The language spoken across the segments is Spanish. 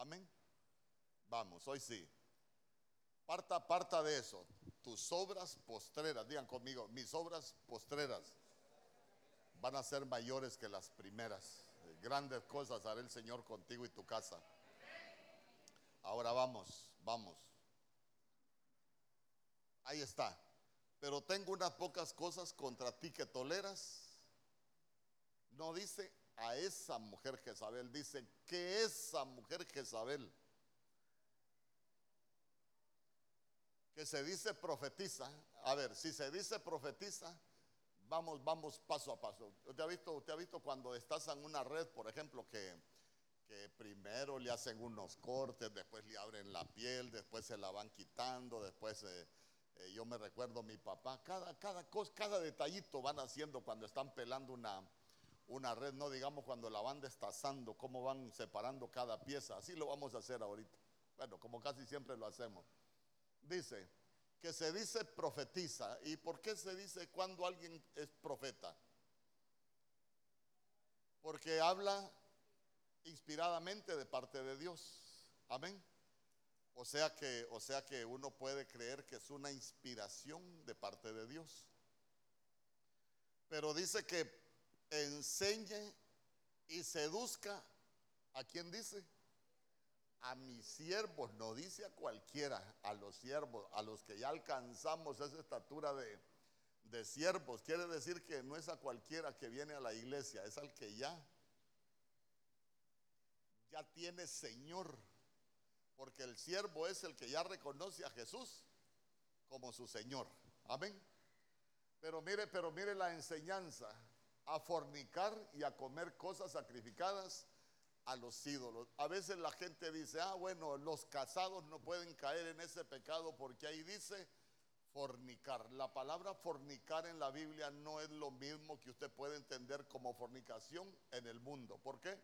Amén. Vamos, hoy sí. Parta, parta de eso. Tus obras postreras, digan conmigo, mis obras postreras van a ser mayores que las primeras. Grandes cosas hará el Señor contigo y tu casa. Ahora vamos, vamos. Ahí está. Pero tengo unas pocas cosas contra ti que toleras. No dice a esa mujer Jezabel, dice que esa mujer Jezabel, que se dice profetiza, a ver, si se dice profetiza, vamos, vamos paso a paso. ¿Usted ha visto, usted ha visto cuando estás en una red, por ejemplo, que, que primero le hacen unos cortes, después le abren la piel, después se la van quitando, después eh, eh, yo me recuerdo mi papá, cada, cada, cada detallito van haciendo cuando están pelando una, una red, no digamos cuando la van destazando, cómo van separando cada pieza. Así lo vamos a hacer ahorita. Bueno, como casi siempre lo hacemos. Dice que se dice profetiza. ¿Y por qué se dice cuando alguien es profeta? Porque habla inspiradamente de parte de Dios. Amén. O sea que, o sea que uno puede creer que es una inspiración de parte de Dios. Pero dice que enseñe y seduzca a quien dice a mis siervos, no dice a cualquiera, a los siervos, a los que ya alcanzamos esa estatura de, de siervos. Quiere decir que no es a cualquiera que viene a la iglesia, es al que ya, ya tiene Señor. Porque el siervo es el que ya reconoce a Jesús como su Señor. Amén. Pero mire, pero mire la enseñanza a fornicar y a comer cosas sacrificadas a los ídolos. A veces la gente dice, ah, bueno, los casados no pueden caer en ese pecado porque ahí dice fornicar. La palabra fornicar en la Biblia no es lo mismo que usted puede entender como fornicación en el mundo. ¿Por qué?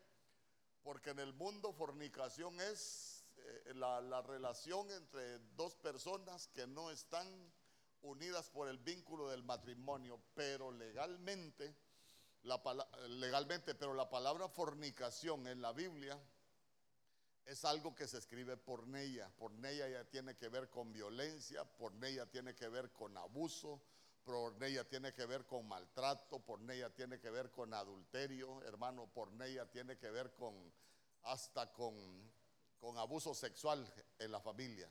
Porque en el mundo fornicación es eh, la, la relación entre dos personas que no están unidas por el vínculo del matrimonio, pero legalmente legalmente, pero la palabra fornicación en la Biblia es algo que se escribe por porneia. Porneia ya tiene que ver con violencia, porneia tiene que ver con abuso, porneia tiene que ver con maltrato, porneia tiene que ver con adulterio, hermano, porneia tiene que ver con hasta con, con abuso sexual en la familia.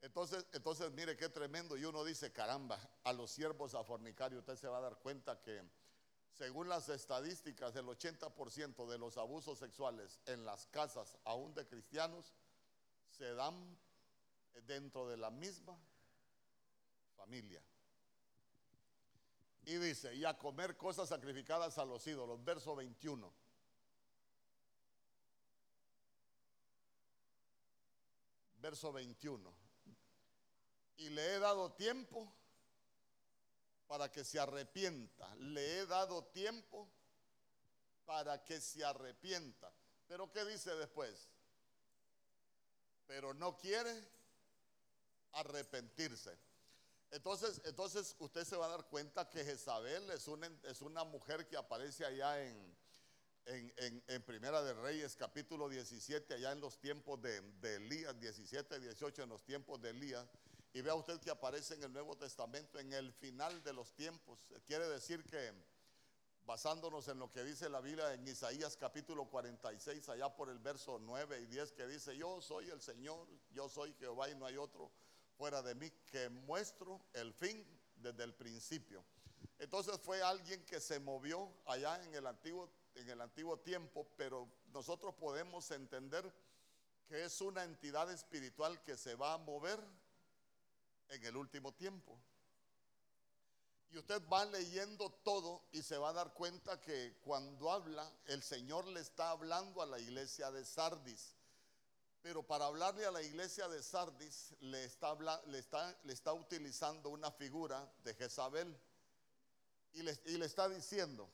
Entonces, entonces, mire qué tremendo. Y uno dice, caramba, a los siervos a fornicar, y usted se va a dar cuenta que según las estadísticas, el 80% de los abusos sexuales en las casas, aún de cristianos, se dan dentro de la misma familia. Y dice, y a comer cosas sacrificadas a los ídolos, verso 21. Verso 21. Y le he dado tiempo para que se arrepienta. Le he dado tiempo para que se arrepienta. Pero ¿qué dice después? Pero no quiere arrepentirse. Entonces, entonces usted se va a dar cuenta que Jezabel es una, es una mujer que aparece allá en, en, en, Primera de Reyes, capítulo 17, allá en los tiempos de, de Elías, 17, 18, en los tiempos de Elías. Y vea usted que aparece en el Nuevo Testamento en el final de los tiempos. Quiere decir que basándonos en lo que dice la Biblia en Isaías capítulo 46, allá por el verso 9 y 10, que dice, yo soy el Señor, yo soy Jehová y no hay otro fuera de mí, que muestro el fin desde el principio. Entonces fue alguien que se movió allá en el antiguo, en el antiguo tiempo, pero nosotros podemos entender que es una entidad espiritual que se va a mover en el último tiempo. Y usted va leyendo todo y se va a dar cuenta que cuando habla, el Señor le está hablando a la iglesia de Sardis. Pero para hablarle a la iglesia de Sardis, le está, le está, le utilizando una figura de Jezabel. Y le, y le está diciendo,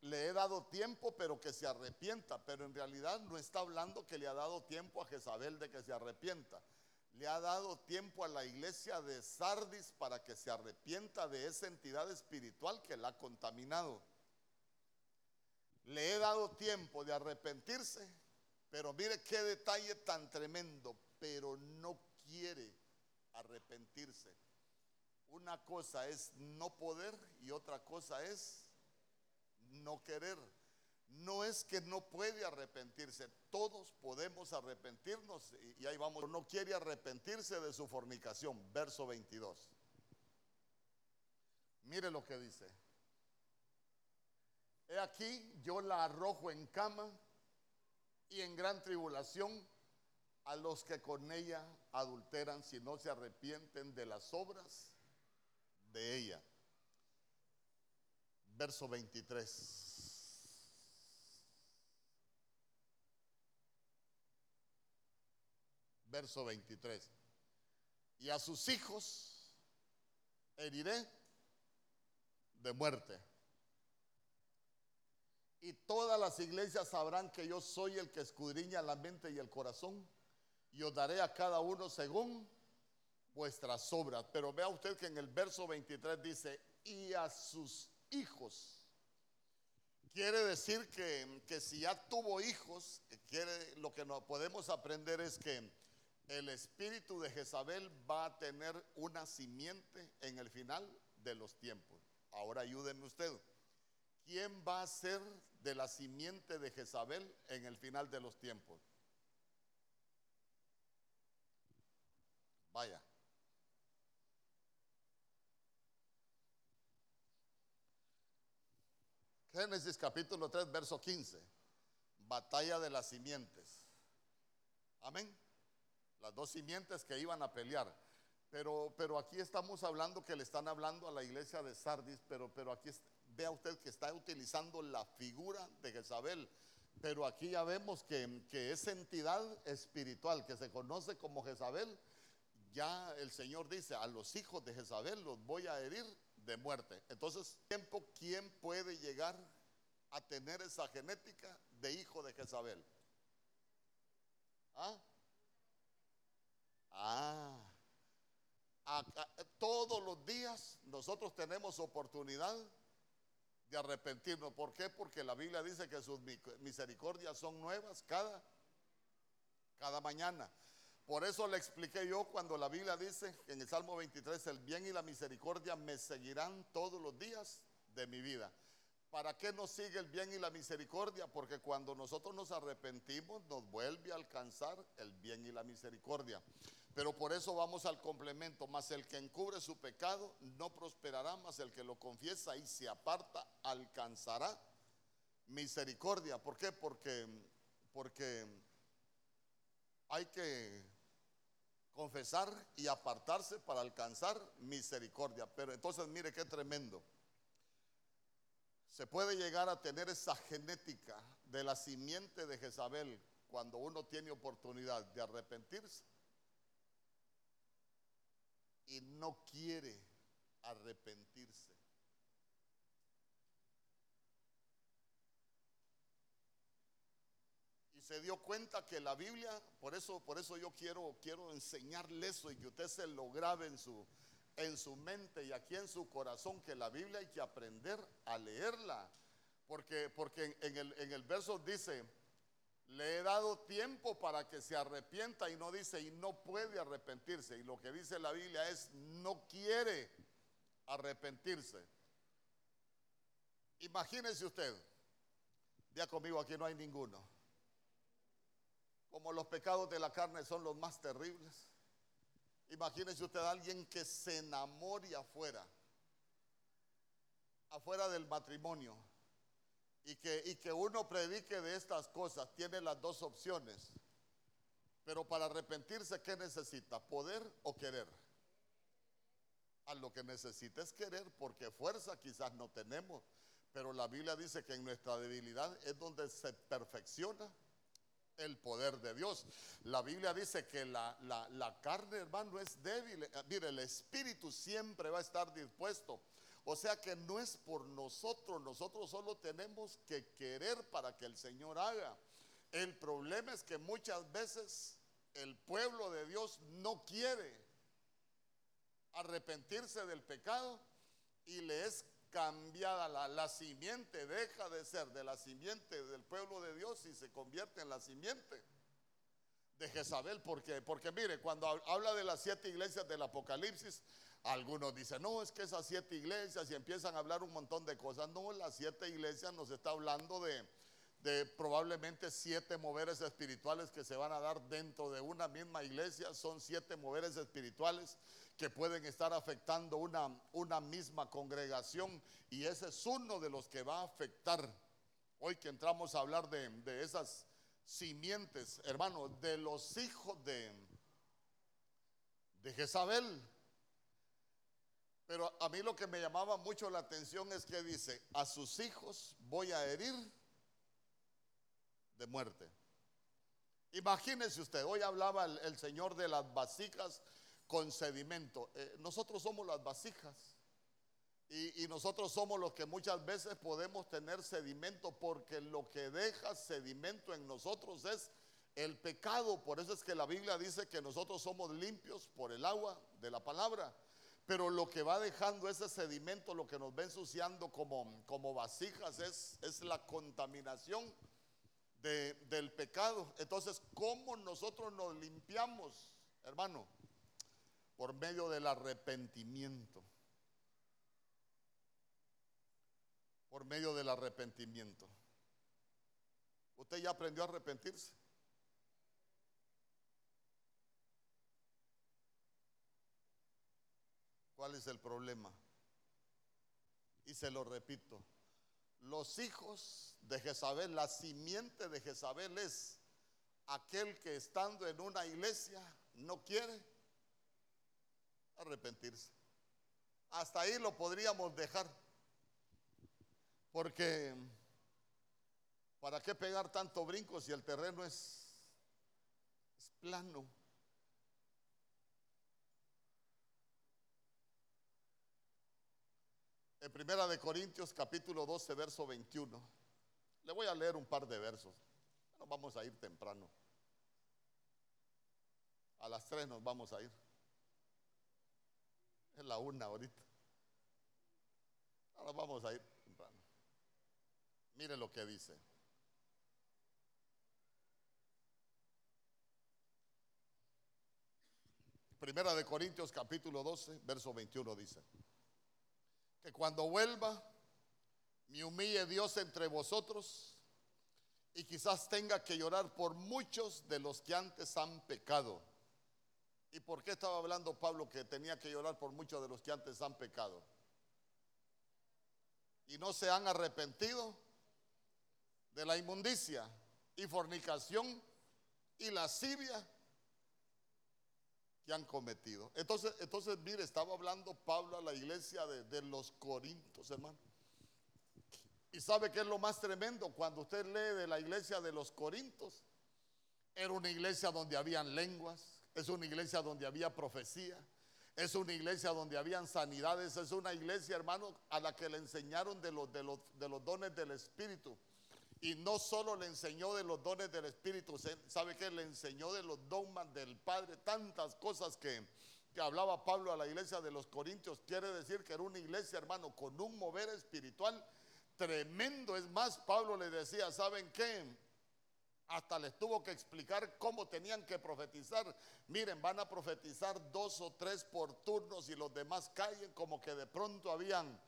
le he dado tiempo, pero que se arrepienta. Pero en realidad no está hablando que le ha dado tiempo a Jezabel de que se arrepienta le ha dado tiempo a la iglesia de Sardis para que se arrepienta de esa entidad espiritual que la ha contaminado. Le he dado tiempo de arrepentirse, Pero mire qué detalle tan tremendo, pero no quiere arrepentirse. Una cosa es no poder y otra cosa es no querer. No es que no puede arrepentirse, todos podemos arrepentirnos y, ahí vamos. No quiere arrepentirse de su fornicación, verso 22. Mire lo que dice. He aquí, yo la arrojo en cama y en gran tribulación a los que con ella adulteran si no se arrepienten de las obras de ella. Verso 23. Verso 23. Y a sus hijos heriré de muerte. Y todas las iglesias sabrán que yo soy el que escudriña la mente y el corazón. Y os daré a cada uno según vuestras obras. Pero vea usted que en el verso 23 dice, y a sus hijos. Quiere decir que, que si ya tuvo hijos, lo que no podemos aprender es que el espíritu de Jezabel va a tener una simiente en el final de los tiempos. Ahora ayúdenme usted. ¿Quién va a ser de la simiente de Jezabel en el final de los tiempos? Vaya. Génesis capítulo 3, verso 15. Batalla de las simientes. Amén. Las dos simientes que iban a pelear. Pero, pero aquí estamos hablando que le están hablando a la iglesia de Sardis, pero, pero aquí vea usted que está utilizando la figura de Jezabel. Pero aquí ya vemos que, que esa entidad espiritual que se conoce como Jezabel, ya el Señor dice, a los hijos de Jezabel los voy a herir de muerte. Entonces, tiempo, ¿quién puede llegar a tener esa genética de hijo de Jezabel? ¿Ah? Ah. todos los días nosotros tenemos oportunidad de arrepentirnos. ¿Por qué? Porque la Biblia dice que sus misericordias son nuevas cada, cada mañana. Por eso le expliqué yo cuando la Biblia dice en el Salmo 23, el bien y la misericordia me seguirán todos los días de mi vida. ¿Para qué nos sigue el bien y la misericordia? Porque cuando nosotros nos arrepentimos nos vuelve a alcanzar el bien y la misericordia. Pero por eso vamos al complemento, más el que encubre su pecado no prosperará, más el que lo confiesa y se aparta alcanzará misericordia. ¿Por qué? Porque, porque hay que confesar y apartarse para alcanzar misericordia. Pero entonces mire qué tremendo. Se puede llegar a tener esa genética de la simiente de Jezabel cuando uno tiene oportunidad de arrepentirse y no quiere arrepentirse. se dio cuenta que la Biblia, por eso, por eso yo quiero, quiero enseñarle eso y que usted se lo grabe en su, en su mente y aquí en su corazón, que la Biblia hay que aprender a leerla. Porque, porque en, el, en el verso dice, le he dado tiempo para que se arrepienta y no dice, y no puede arrepentirse. Y lo que dice la Biblia es, no quiere arrepentirse. Imagínese usted, ya conmigo aquí no hay ninguno como los pecados de la carne son los más terribles. Imagínese usted a alguien que se enamore afuera, afuera del matrimonio, y que, y que uno predique de estas cosas, tiene las dos opciones. Pero para arrepentirse, ¿qué necesita? ¿Poder o querer? A lo que necesita es querer, porque fuerza quizás no tenemos. Pero la Biblia dice que en nuestra debilidad es donde se perfecciona el poder de Dios. La Biblia dice que la, la, carne, hermano, es débil. Eh, mire, el espíritu siempre va a estar dispuesto. O sea que no es por nosotros, nosotros solo tenemos que querer para que el Señor haga. El problema es que muchas veces el pueblo de Dios no quiere arrepentirse del pecado y le es cambiada. La, la simiente deja de ser de la simiente del pueblo de Dios y se convierte en la simiente de Jezabel. Porque, porque mire, cuando habla de las siete iglesias del Apocalipsis, algunos dicen, no, es que esas siete iglesias y empiezan a hablar un montón de cosas. No, las siete iglesias nos está hablando de, probablemente siete moveres espirituales que se van a dar dentro de una misma iglesia. Son siete moveres espirituales que pueden estar afectando una, misma congregación y ese es uno de los que va a afectar. Hoy que entramos a hablar de, esas simientes, hermano, de los hijos de, de Jezabel. Pero a mí lo que me llamaba mucho la atención es que dice, a sus hijos voy a herir de muerte. Imagínese usted, hoy hablaba el, Señor de las vasijas con sedimento. Eh, nosotros somos las vasijas. Y, y, nosotros somos los que muchas veces podemos tener sedimento porque lo que deja sedimento en nosotros es el pecado. Por eso es que la Biblia dice que nosotros somos limpios por el agua de la palabra. Pero lo que va dejando ese sedimento, lo que nos va ensuciando como, como vasijas es, es la contaminación del pecado. Entonces, ¿cómo nosotros nos limpiamos, hermano? Por medio del arrepentimiento. Por medio del arrepentimiento. ¿Usted ya aprendió a arrepentirse? ¿Cuál es el problema? Y se lo repito, los hijos de Jezabel, la simiente de Jezabel es aquel que estando en una iglesia no quiere arrepentirse. Hasta ahí lo podríamos dejar. Porque ¿para qué pegar tanto brinco si el terreno es, es plano? En Primera de Corintios capítulo 12, verso 21. Le voy a leer un par de versos. Nos vamos a ir temprano. A las tres nos vamos a ir. Es la una ahorita. Ahora vamos a ir temprano. Mire lo que dice. Primera de Corintios capítulo 12, verso 21 dice que cuando vuelva me humille Dios entre vosotros y quizás tenga que llorar por muchos de los que antes han pecado. ¿Y por qué estaba hablando Pablo que tenía que llorar por muchos de los que antes han pecado? Y no se han arrepentido de la inmundicia y fornicación y lascivia han cometido. Entonces, entonces, mire, estaba hablando Pablo a la iglesia de, los Corintios, hermano. Y sabe que es lo más tremendo cuando usted lee de la iglesia de los Corintios. Era una iglesia donde habían lenguas, es una iglesia donde había profecía, es una iglesia donde habían sanidades, es una iglesia, hermano, a la que le enseñaron de los, de los, de los dones del Espíritu. Y no solo le enseñó de los dones del Espíritu, sabe que le enseñó de los dogmas del Padre, tantas cosas que, que hablaba Pablo a la iglesia de los Corintios. Quiere decir que era una iglesia, hermano, con un mover espiritual tremendo. Es más, Pablo le decía, ¿saben qué? Hasta les tuvo que explicar cómo tenían que profetizar. Miren, van a profetizar dos o tres por turnos y los demás callen como que de pronto habían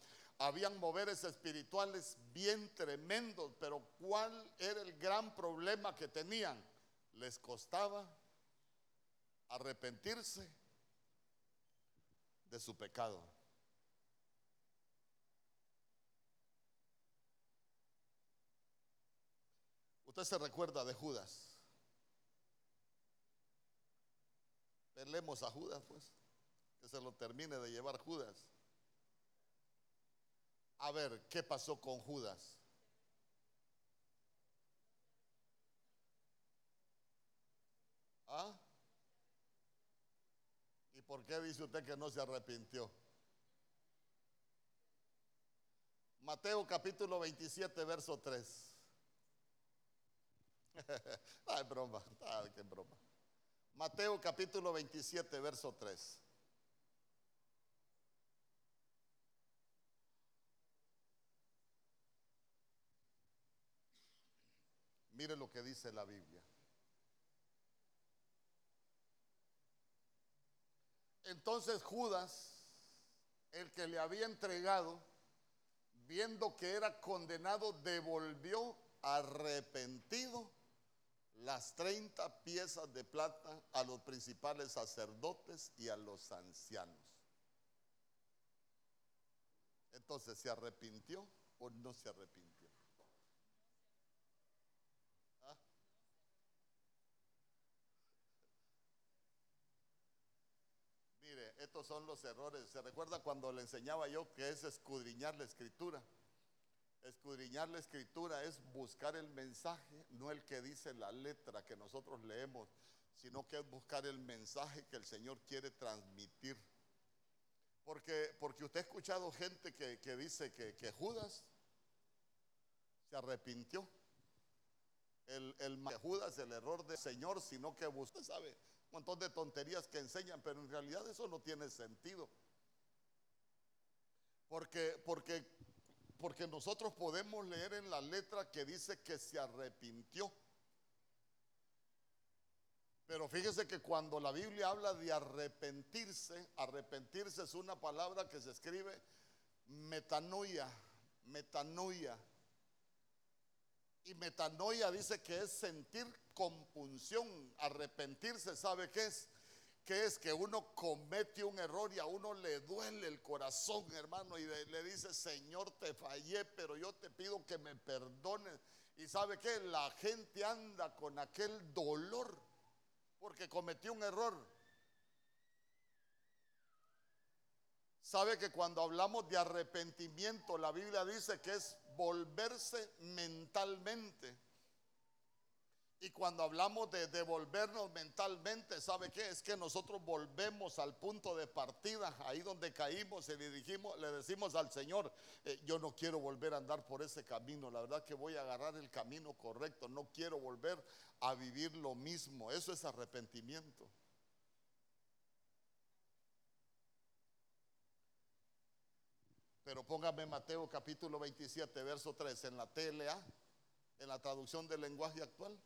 habían moveres espirituales bien tremendos, pero ¿cuál era el gran problema que tenían? Les costaba arrepentirse de su pecado. Usted se recuerda de Judas. Pelemos a Judas, pues, que se lo termine de llevar Judas. A ver, ¿qué pasó con Judas? ¿Ah? ¿Y por qué dice usted que no se arrepintió? Mateo capítulo 27, verso 3. Ay, broma, ay, qué broma. Mateo capítulo 27, verso 3. Mire lo que dice la Biblia. Entonces Judas, el que le había entregado, viendo que era condenado, devolvió arrepentido las 30 piezas de plata a los principales sacerdotes y a los ancianos. Entonces, ¿se arrepintió o no se arrepintió? ¿Ah? Mire, estos son los errores. ¿Se recuerda cuando le enseñaba yo que es escudriñar la escritura? Escudriñar la escritura es buscar el mensaje, no el que dice la letra que nosotros leemos, sino que es buscar el mensaje que el Señor quiere transmitir. Porque, porque usted ha escuchado gente que, dice que, Judas se arrepintió. El, el Judas, el error del Señor, sino que usted sabe, montón de tonterías que enseñan, pero en realidad eso no tiene sentido. Porque, porque porque nosotros podemos leer en la letra que dice que se arrepintió. Pero fíjese que cuando la Biblia habla de arrepentirse, arrepentirse es una palabra que se escribe metanoia, metanoia. Y metanoia dice que es sentir compunción. Arrepentirse, ¿sabe qué es? que es que uno comete un error y a uno le duele el corazón, hermano, y le, dice, Señor, te fallé, pero yo te pido que me perdones. Y sabe que la gente anda con aquel dolor porque cometió un error. Sabe que cuando hablamos de arrepentimiento, la Biblia dice que es volverse mentalmente. Y cuando hablamos de devolvernos mentalmente, ¿sabe qué? Es que nosotros volvemos al punto de partida, ahí donde caímos y le, le decimos al Señor, eh, yo no quiero volver a andar por ese camino, la verdad que voy a agarrar el camino correcto, no quiero volver a vivir lo mismo, eso es arrepentimiento. Pero póngame Mateo capítulo 27, verso 3 en la TLA, en la traducción del lenguaje actual.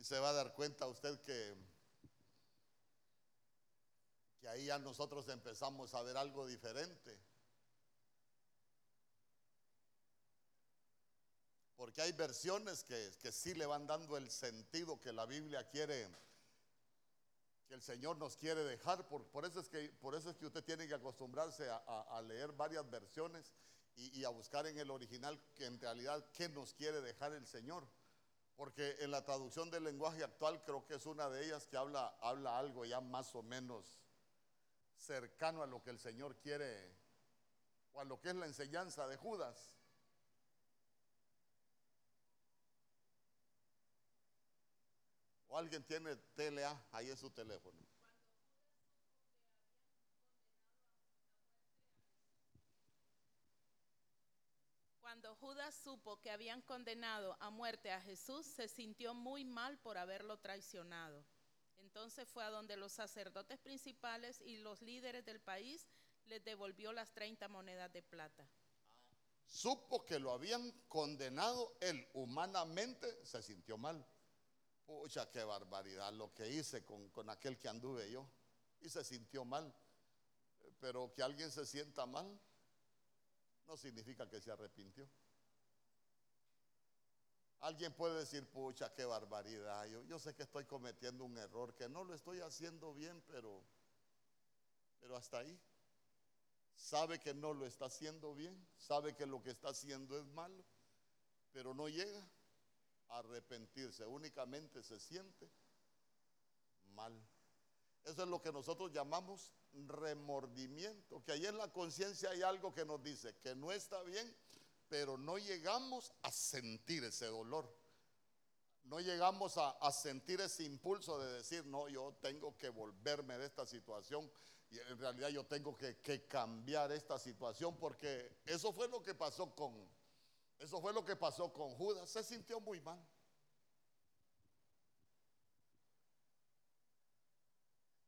se va a dar cuenta usted que, que ahí ya nosotros empezamos a ver algo diferente. Porque hay versiones que, que sí le van dando el sentido que la Biblia quiere, que el Señor nos quiere dejar. Por, eso, es que, por eso es que usted tiene que acostumbrarse a, leer varias versiones y, y, a buscar en el original que en realidad qué nos quiere dejar el Señor. Porque en la traducción del lenguaje actual creo que es una de ellas que habla, habla algo ya más o menos cercano a lo que el Señor quiere o a lo que es la enseñanza de Judas. O alguien tiene TLA, ahí es su teléfono. Cuando Judas supo que habían condenado a muerte a Jesús, se sintió muy mal por haberlo traicionado. Entonces fue a donde los sacerdotes principales y los líderes del país les devolvió las 30 monedas de plata. Supo que lo habían condenado, él humanamente se sintió mal. Pucha, qué barbaridad lo que hice con, con aquel que anduve yo. Y se sintió mal. Pero que alguien se sienta mal no significa que se arrepintió. Alguien puede decir, pucha, qué barbaridad. Yo, yo, sé que estoy cometiendo un error, que no lo estoy haciendo bien, pero, pero hasta ahí. Sabe que no lo está haciendo bien, sabe que lo que está haciendo es malo, pero no llega arrepentirse, únicamente se siente mal. Eso es lo que nosotros llamamos remordimiento, que ahí en la conciencia hay algo que nos dice que no está bien, pero no llegamos a sentir ese dolor. No llegamos a, sentir ese impulso de decir, no, yo tengo que volverme de esta situación y en realidad yo tengo que, que cambiar esta situación porque eso fue lo que pasó con, eso fue lo que pasó con Judas, se sintió muy mal.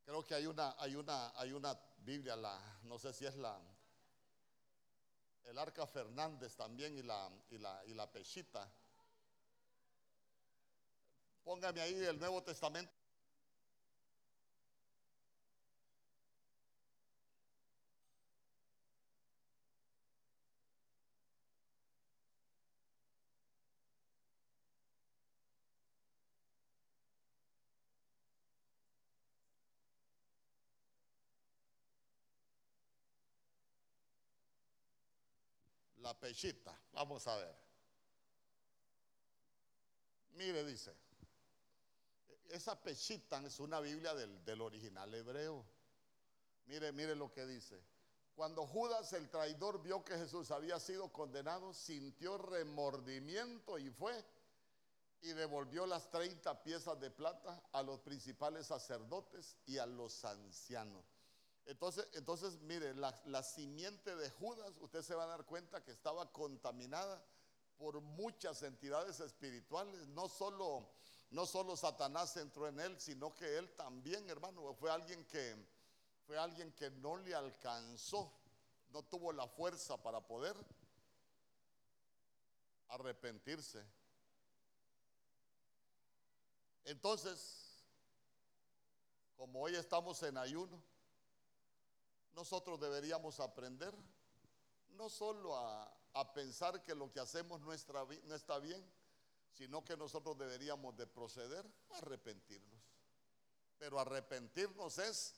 Creo que hay una, hay una, hay una Biblia, la, no sé si es la, el Arca Fernández también y la, y la, y la Pechita. Póngame ahí el Nuevo Testamento. La pechita, vamos a ver. Mire, dice, esa pechita es una Biblia del, del original hebreo. Mire, mire lo que dice. Cuando Judas el traidor vio que Jesús había sido condenado, sintió remordimiento y fue y devolvió las 30 piezas de plata a los principales sacerdotes y a los ancianos. Entonces, entonces mire, la, simiente de Judas, usted se va a dar cuenta que estaba contaminada por muchas entidades espirituales, no solo, no solo Satanás entró en él, sino que él también, hermano, fue alguien que fue alguien que no le alcanzó, no tuvo la fuerza para poder arrepentirse. Entonces, como hoy estamos en ayuno, nosotros deberíamos aprender no solo a, a pensar que lo que hacemos no está, no está bien, sino que nosotros deberíamos de proceder a arrepentirnos. Pero arrepentirnos es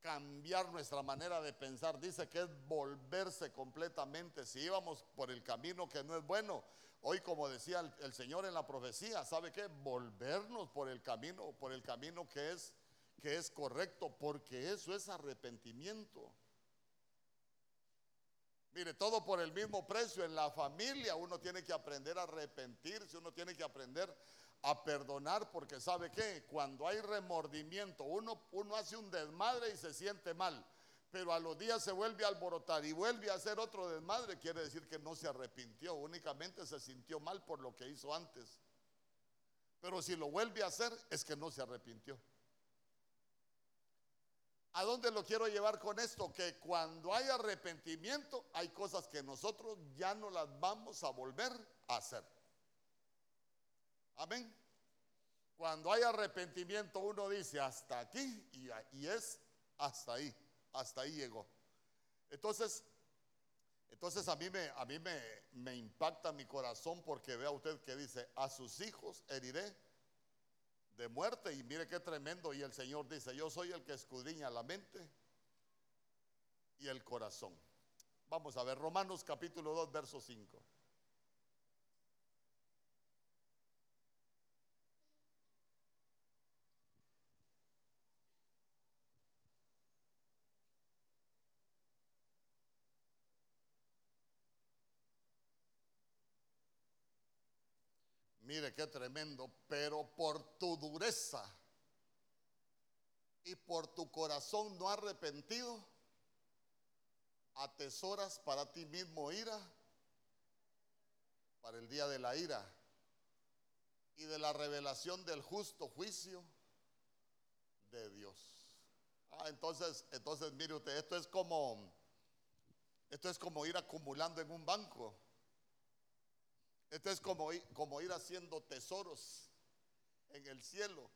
cambiar nuestra manera de pensar. Dice que es volverse completamente. Si íbamos por el camino que no es bueno, hoy como decía el, el, Señor en la profecía, ¿sabe qué? Volvernos por el camino, por el camino que es que es correcto, porque eso es arrepentimiento. Mire, todo por el mismo precio. En la familia uno tiene que aprender a arrepentirse, uno tiene que aprender a perdonar, porque sabe que cuando hay remordimiento, uno, uno hace un desmadre y se siente mal, pero a los días se vuelve a alborotar y vuelve a hacer otro desmadre, quiere decir que no se arrepintió, únicamente se sintió mal por lo que hizo antes. Pero si lo vuelve a hacer, es que no se arrepintió. ¿A dónde lo quiero llevar con esto? Que cuando hay arrepentimiento hay cosas que nosotros ya no las vamos a volver a hacer. Amén. Cuando hay arrepentimiento uno dice hasta aquí y, es hasta ahí, hasta ahí llegó. Entonces, entonces a mí, me, a mí me, me impacta mi corazón porque vea usted que dice, a sus hijos heriré de muerte. Y mire qué tremendo. Y el Señor dice, yo soy el que escudriña la mente y el corazón. Vamos a ver, Romanos capítulo 2, verso 5. Mire qué tremendo, pero por tu dureza y por tu corazón no arrepentido, atesoras para ti mismo ira, para el día de la ira y de la revelación del justo juicio de Dios. Ah, entonces, entonces mire usted, esto es como esto es como ir acumulando en un banco. Esto es como, como ir haciendo tesoros en el cielo.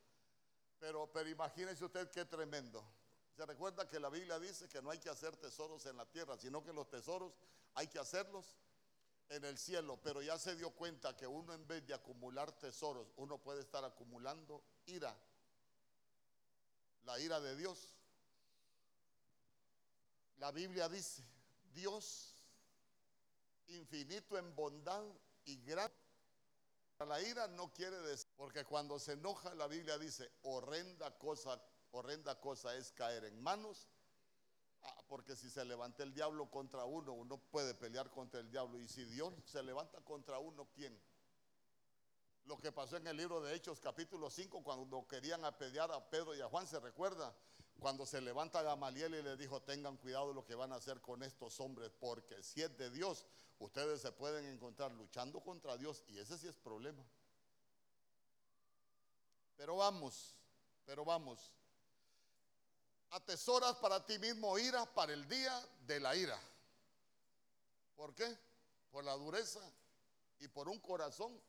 Pero, pero imagínese usted qué tremendo. Se recuerda que la Biblia dice que no hay que hacer tesoros en la tierra, sino que los tesoros hay que hacerlos en el cielo. Pero ya se dio cuenta que uno en vez de acumular tesoros, uno puede estar acumulando ira. La ira de Dios. La Biblia dice, Dios infinito en bondad y gran. La ira no quiere decir, porque cuando se enoja la Biblia dice, horrenda cosa, horrenda cosa es caer en manos, ah, porque si se levanta el diablo contra uno, uno puede pelear contra el diablo, y si Dios se levanta contra uno, ¿quién? Lo que pasó en el libro de Hechos capítulo 5, cuando querían apedrear a Pedro y a Juan, ¿se recuerda? Cuando se levanta Gamaliel y le dijo, tengan cuidado lo que van a hacer con estos hombres, porque si es de Dios, ustedes se pueden encontrar luchando contra Dios y ese sí es problema. Pero vamos, pero vamos. Atesoras para ti mismo ira para el día de la ira. ¿Por qué? Por la dureza y por un corazón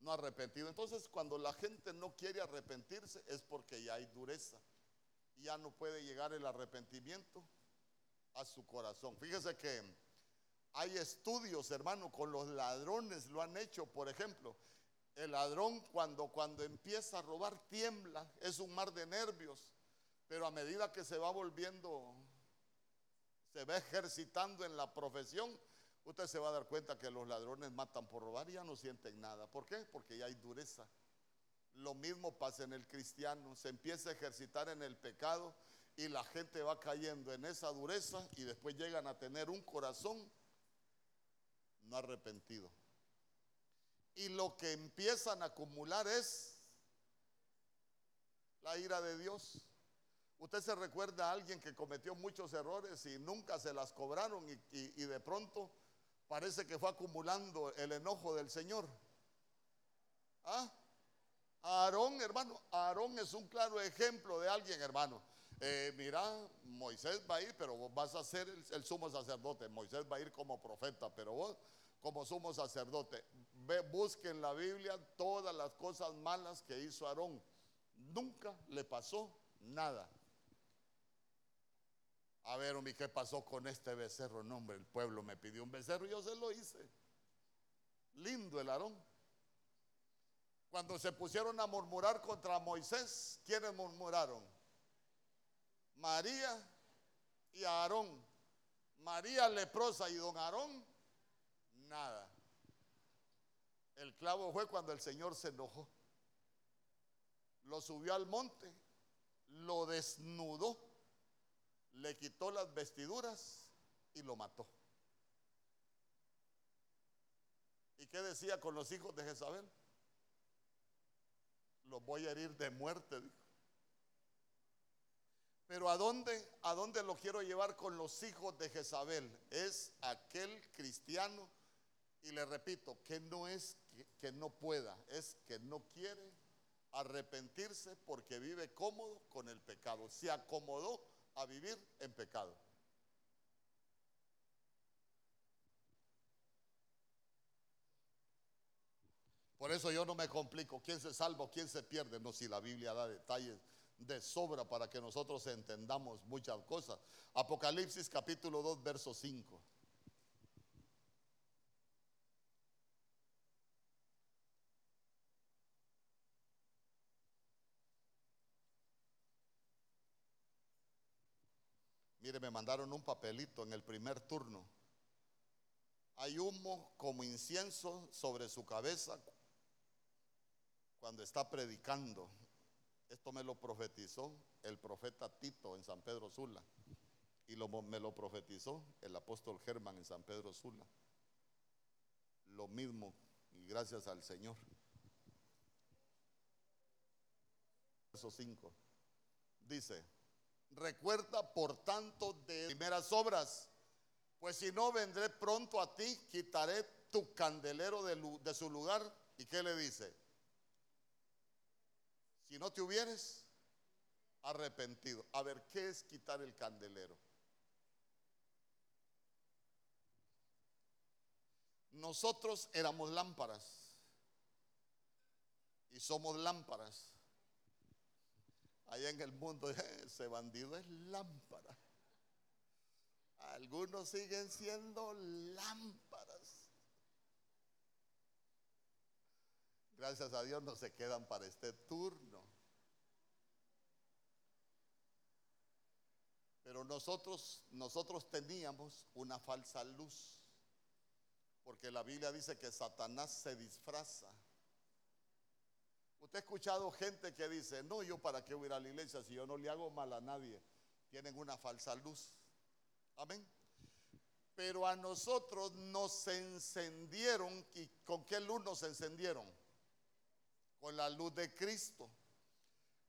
no arrepentido. Entonces, cuando la gente no quiere arrepentirse es porque ya hay dureza. Ya no puede llegar el arrepentimiento a su corazón. Fíjese que hay estudios, hermano, con los ladrones lo han hecho. Por ejemplo, el ladrón cuando, cuando empieza a robar tiembla, es un mar de nervios, pero a medida que se va volviendo, se va ejercitando en la profesión, usted se va a dar cuenta que los ladrones matan por robar y ya no sienten nada. ¿Por qué? Porque ya hay dureza. Lo mismo pasa en el cristiano, se empieza a ejercitar en el pecado y la gente va cayendo en esa dureza y después llegan a tener un corazón no arrepentido. Y lo que empiezan a acumular es la ira de Dios. Usted se recuerda a alguien que cometió muchos errores y nunca se las cobraron y, de pronto parece que fue acumulando el enojo del Señor. ¿Ah? Aarón, hermano, Aarón es un claro ejemplo de alguien, hermano. Eh, mira, Moisés va a ir, pero vos vas a ser el, sumo sacerdote. Moisés va a ir como profeta, pero vos como sumo sacerdote. Ve, busquen en la Biblia todas las cosas malas que hizo Aarón. Nunca le pasó nada. A ver, Omi, ¿qué pasó con este becerro? No, hombre, el pueblo me pidió un becerro y yo se lo hice. Lindo el Aarón. Cuando se pusieron a murmurar contra Moisés, ¿quiénes murmuraron? María y Aarón. María leprosa y don Aarón, nada. El clavo fue cuando el Señor se enojó. Lo subió al monte, lo desnudó, le quitó las vestiduras y lo mató. ¿Y qué decía con los hijos de Jezabel? Los voy a herir de muerte, dijo. Pero ¿a dónde, ¿a dónde lo quiero llevar con los hijos de Jezabel? Es aquel cristiano, y le repito, que no es que, que no pueda, es que no quiere arrepentirse porque vive cómodo con el pecado. Se acomodó a vivir en pecado. Por eso yo no me complico. ¿Quién se salva o quién se pierde? No, si la Biblia da detalles de sobra para que nosotros entendamos muchas cosas. Apocalipsis capítulo 2, verso 5. Mire, me mandaron un papelito en el primer turno. Hay humo como incienso sobre su cabeza cuando está predicando. Esto me lo profetizó el profeta Tito en San Pedro Sula y me lo profetizó el apóstol Germán en San Pedro Sula. Lo mismo y gracias al Señor. Verso 5 dice, recuerda por tanto de primeras obras, pues si no vendré pronto a ti, quitaré tu candelero de, de su lugar. ¿Y qué le dice? Si no te hubieres arrepentido. A ver, ¿qué es quitar el candelero? Nosotros éramos lámparas y somos lámparas. Allá en el mundo ese bandido es lámpara. Algunos siguen siendo lámparas. Gracias a Dios no se quedan para este turno. Pero nosotros, nosotros teníamos una falsa luz. Porque la Biblia dice que Satanás se disfraza. Usted ha escuchado gente que dice, no, yo para qué voy a ir a la iglesia si yo no le hago mal a nadie. Tienen una falsa luz. Amén. Pero a nosotros nos encendieron. ¿Y con qué luz nos encendieron? con la luz de Cristo.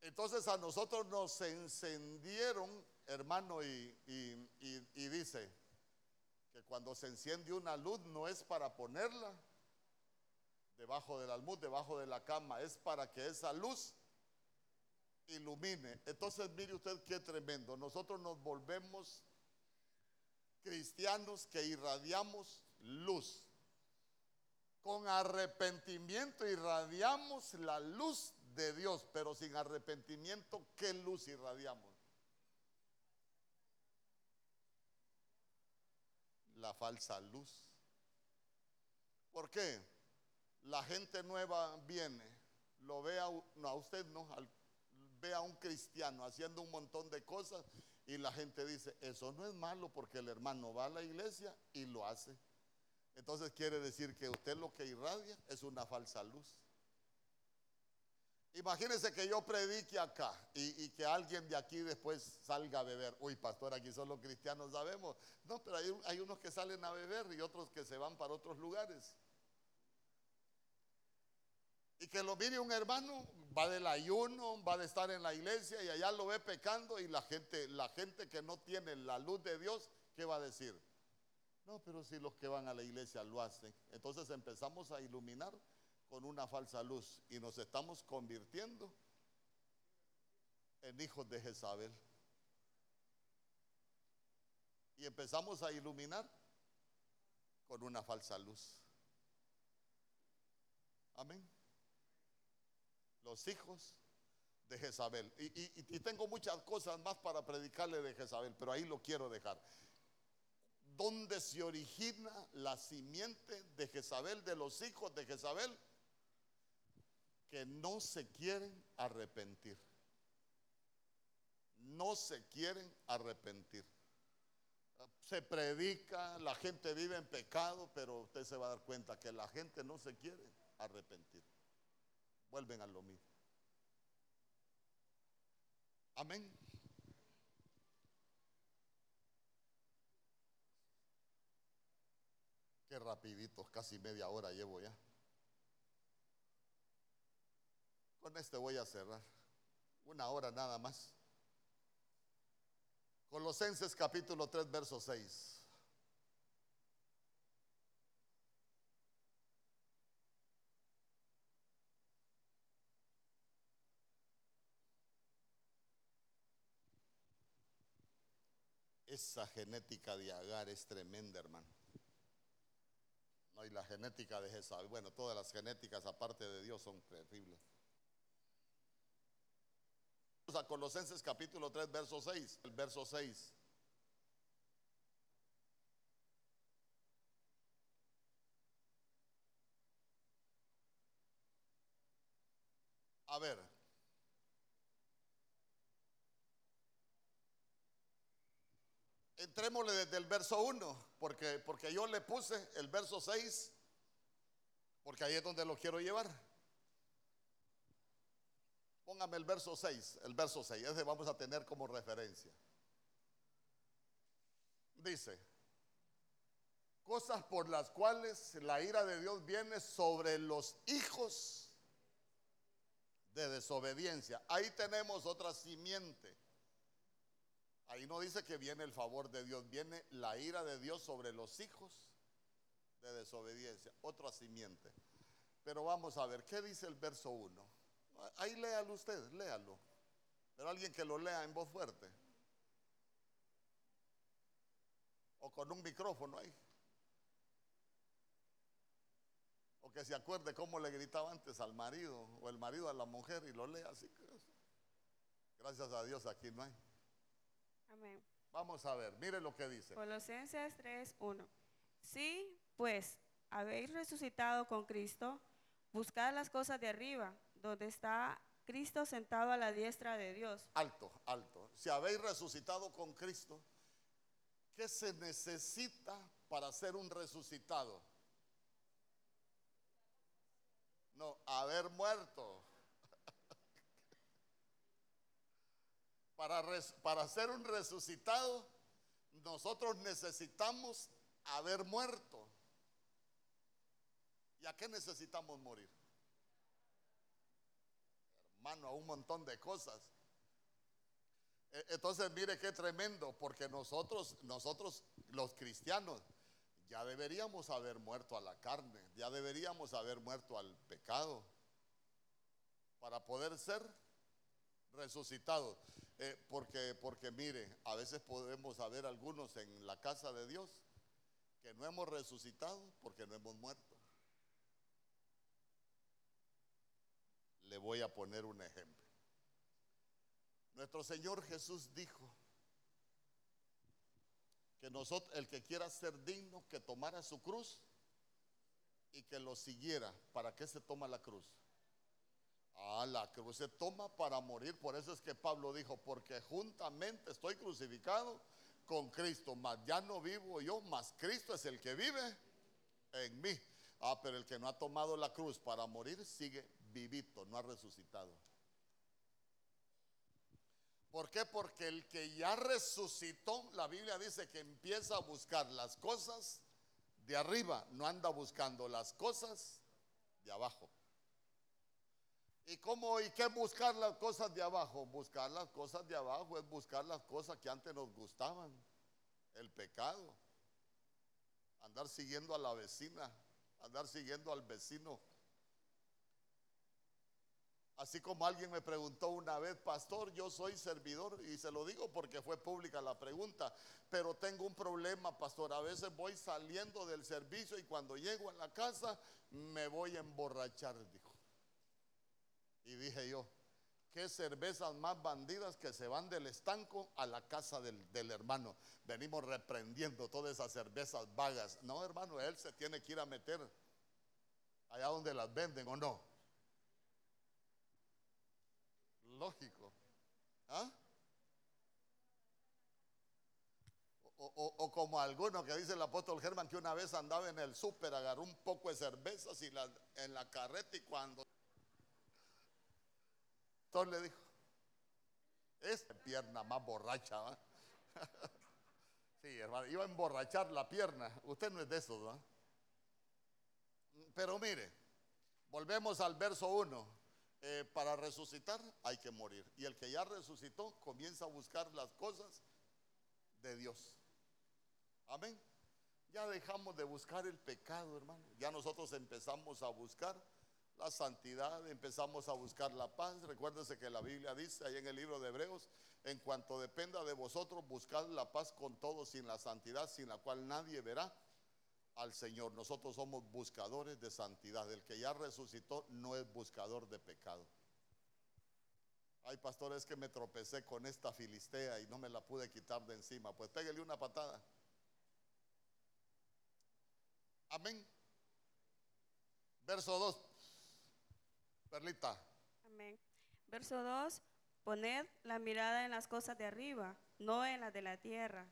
Entonces a nosotros nos encendieron, hermano, y, dice que cuando se enciende una luz no es para ponerla debajo del almud, debajo de la cama, es para que esa luz ilumine. Entonces mire usted qué tremendo. Nosotros nos volvemos cristianos que irradiamos luz. Con arrepentimiento irradiamos la luz de Dios, pero sin arrepentimiento, ¿qué luz irradiamos? La falsa luz. ¿Por qué? La gente nueva viene, lo ve a, no, a usted no, ve a un cristiano haciendo un montón de cosas y la gente dice, eso no es malo porque el hermano va a la iglesia y lo hace. Entonces quiere decir que usted lo que irradia es una falsa luz. Imagínense que yo predique acá y, que alguien de aquí después salga a beber. Uy, pastor, aquí solo cristianos sabemos. No, pero hay, unos que salen a beber y otros que se van para otros lugares. Y que lo mire un hermano, va del ayuno, va de estar en la iglesia y allá lo ve pecando y la gente, la gente que no tiene la luz de Dios, ¿qué va a decir? No, pero si los que van a la iglesia lo hacen. Entonces empezamos a iluminar con una falsa luz y nos estamos convirtiendo en hijos de Jezabel. Y empezamos a iluminar con una falsa luz. Amén. Los hijos de Jezabel. Y, tengo muchas cosas más para predicarle de Jezabel, pero ahí lo quiero dejar. ¿Dónde se origina la simiente de Jezabel, de los hijos de Jezabel? Que no se quieren arrepentir. No se quieren arrepentir. Se predica, la gente vive en pecado, pero usted se va a dar cuenta que la gente no se quiere arrepentir. Vuelven a lo mismo. Amén. Qué rapidito, casi media hora llevo ya. Con este voy a cerrar. Una hora nada más. Colosenses capítulo 3, verso 6. Esa genética de Agar es tremenda, hermano. No, y la genética de Jezabel, bueno, todas las genéticas aparte de Dios son terribles a Colosenses capítulo 3, verso 6. El verso 6. A ver. Entrémosle desde el verso 1, porque, porque yo le puse el verso 6, porque ahí es donde lo quiero llevar. Póngame el verso 6, el verso 6, ese vamos a tener como referencia. Dice, cosas por las cuales la ira de Dios viene sobre los hijos de desobediencia. Ahí tenemos otra simiente. Ahí no dice que viene el favor de Dios, viene la ira de Dios sobre los hijos de desobediencia, otra simiente. Pero vamos a ver, ¿qué dice el verso 1? Ahí léalo usted, léalo. Pero alguien que lo lea en voz fuerte. O con un micrófono ahí. O que se acuerde cómo le gritaba antes al marido o el marido a la mujer y lo lea así. Gracias a Dios aquí no hay. Amén. Vamos a ver, mire lo que dice. Colosenses 3:1. Sí, pues habéis resucitado con Cristo, buscad las cosas de arriba donde está Cristo sentado a la diestra de Dios. Alto, alto. Si habéis resucitado con Cristo, ¿qué se necesita para ser un resucitado? No, haber muerto. Para, para ser un resucitado, nosotros necesitamos haber muerto. ¿Y a qué necesitamos morir? Mano a un montón de cosas. E, entonces, mire qué tremendo, porque nosotros, nosotros los cristianos, ya deberíamos haber muerto a la carne, ya deberíamos haber muerto al pecado, para poder ser resucitados. Eh, porque, porque mire, a veces podemos haber algunos en la casa de Dios que no hemos resucitado porque no hemos muerto. Le voy a poner un ejemplo. Nuestro Señor Jesús dijo que el que quiera ser digno, que tomara su cruz y que lo siguiera. ¿Para qué se toma la cruz? Ah, la cruz se toma para morir. Por eso es que Pablo dijo, porque juntamente estoy crucificado con Cristo, mas ya no vivo yo, mas Cristo es el que vive en mí. Ah, pero el que no ha tomado la cruz para morir sigue vivito, no ha resucitado. ¿Por qué? Porque el que ya resucitó, la Biblia dice que empieza a buscar las cosas de arriba, no anda buscando las cosas de abajo. ¿Y cómo y qué buscar las cosas de abajo? Buscar las cosas de abajo es buscar las cosas que antes nos gustaban. El pecado. Andar siguiendo a la vecina, andar siguiendo al vecino. Así como alguien me preguntó una vez, pastor, yo soy servidor y se lo digo porque fue pública la pregunta, pero tengo un problema, pastor. A veces voy saliendo del servicio y cuando llego a la casa me voy a emborrachar, dijo. Y dije yo, qué cervezas más bandidas que se van del estanco a la casa del, hermano. Venimos reprendiendo todas esas cervezas vagas. No, hermano, él se tiene que ir a meter allá donde las venden o no. Lógico. ¿Ah? O, o, o, como alguno que dice el apóstol Germán que una vez andaba en el súper, agarró un poco de cervezas y la, en la carreta y cuando entonces le dijo, esta pierna más borracha, ¿va? sí, hermano, iba a emborrachar la pierna. Usted no es de esos, ¿va? Pero mire, volvemos al verso 1. Eh, para resucitar hay que morir. Y el que ya resucitó comienza a buscar las cosas de Dios. Amén. Ya dejamos de buscar el pecado, hermano. Ya nosotros empezamos a buscar la santidad, empezamos a buscar la paz. Recuérdense que la Biblia dice ahí en el libro de Hebreos, en cuanto dependa de vosotros, buscad la paz con todos sin la santidad, sin la cual nadie verá al Señor. Nosotros somos buscadores de santidad. El que ya resucitó no es buscador de pecado. Ay, pastor, es que me tropecé con esta filistea y no me la pude quitar de encima. Pues pégale una patada. Amén. Verso 2. Perlita. Amén. Verso 2. Poned la mirada en las cosas de arriba, no en las de la tierra.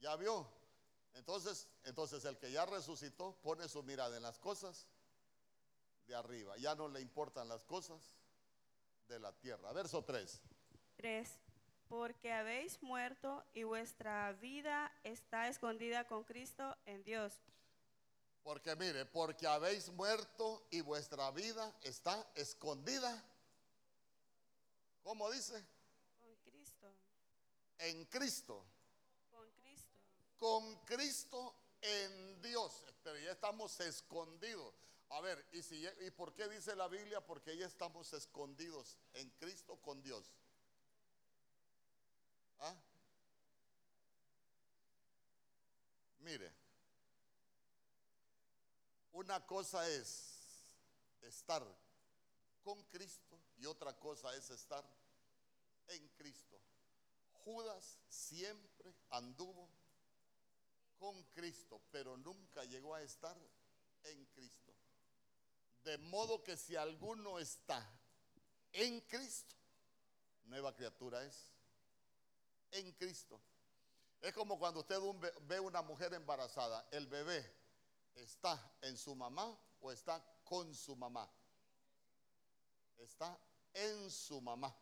¿Ya vio? Entonces, entonces el que ya resucitó pone su mirada en las cosas de arriba. Ya no le importan las cosas de la tierra. Verso 3. 3. Porque habéis muerto y vuestra vida está escondida con Cristo en Dios. Porque mire, porque habéis muerto y vuestra vida está escondida. ¿Cómo dice? Con Cristo. En Cristo. Con Cristo. En Dios. Pero ya estamos escondidos. A ver, ¿y, ¿y por qué dice la Biblia? Porque ya estamos escondidos en Cristo con Dios. ¿Ah? Mire, una cosa es estar con Cristo y otra cosa es estar en Cristo. Judas siempre anduvo con Cristo, pero nunca llegó a estar en Cristo. De modo que si alguno está en Cristo, nueva criatura es. En Cristo. Es como cuando usted ve una mujer embarazada, el bebé está en su mamá o está con su mamá. Está en su mamá.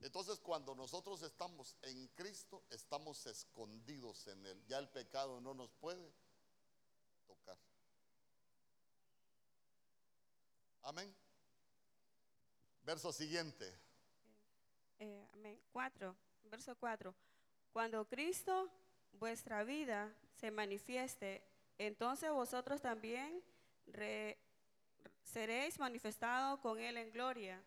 Entonces cuando nosotros estamos en Cristo, estamos escondidos en Él. Ya el pecado no nos puede tocar. Amén. Verso siguiente. Eh, amén. 4. Verso 4. Cuando Cristo, vuestra vida, se manifieste, entonces vosotros también seréis manifestados con Él en gloria.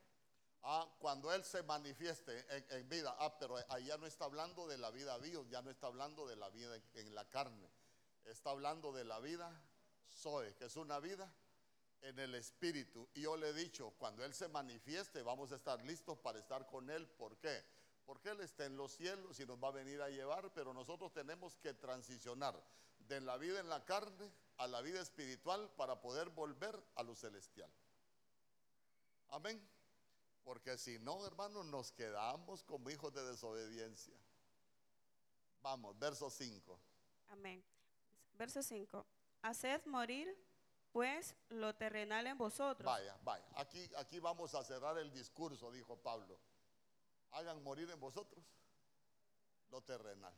Ah, cuando Él se manifieste en, vida. Ah, pero ahí ya no está hablando de la vida Dios, ya no está hablando de la vida en, en la carne. Está hablando de la vida Zoe, que es una vida en el Espíritu. Y yo le he dicho, cuando Él se manifieste, vamos a estar listos para estar con Él. ¿Por qué? Porque Él está en los cielos y nos va a venir a llevar, pero nosotros tenemos que transicionar de la vida en la carne a la vida espiritual para poder volver a lo celestial. Amén. Porque si no, hermanos, nos quedamos como hijos de desobediencia. Vamos, verso 5. Amén. Verso 5. Haced morir pues lo terrenal en vosotros. Vaya, vaya. Aquí, aquí vamos a cerrar el discurso, dijo Pablo. Hagan morir en vosotros lo terrenal.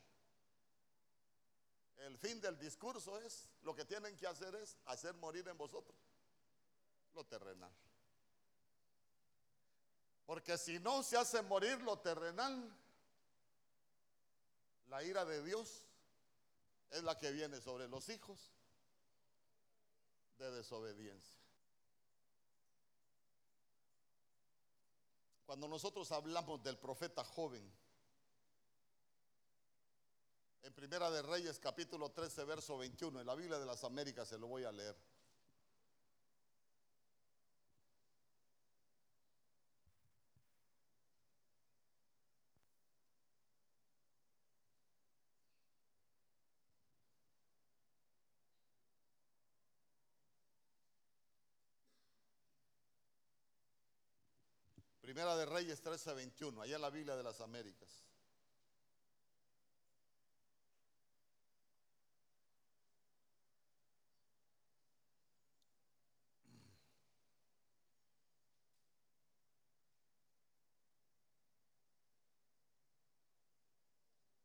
El fin del discurso es, lo que tienen que hacer es hacer morir en vosotros lo terrenal. Porque si no se hace morir lo terrenal, la ira de Dios es la que viene sobre los hijos de desobediencia. Cuando nosotros hablamos del profeta joven, en Primera de Reyes capítulo 13, verso 21, en la Biblia de las Américas se lo voy a leer. Primera de Reyes 13, 21, allá en la Biblia de las Américas.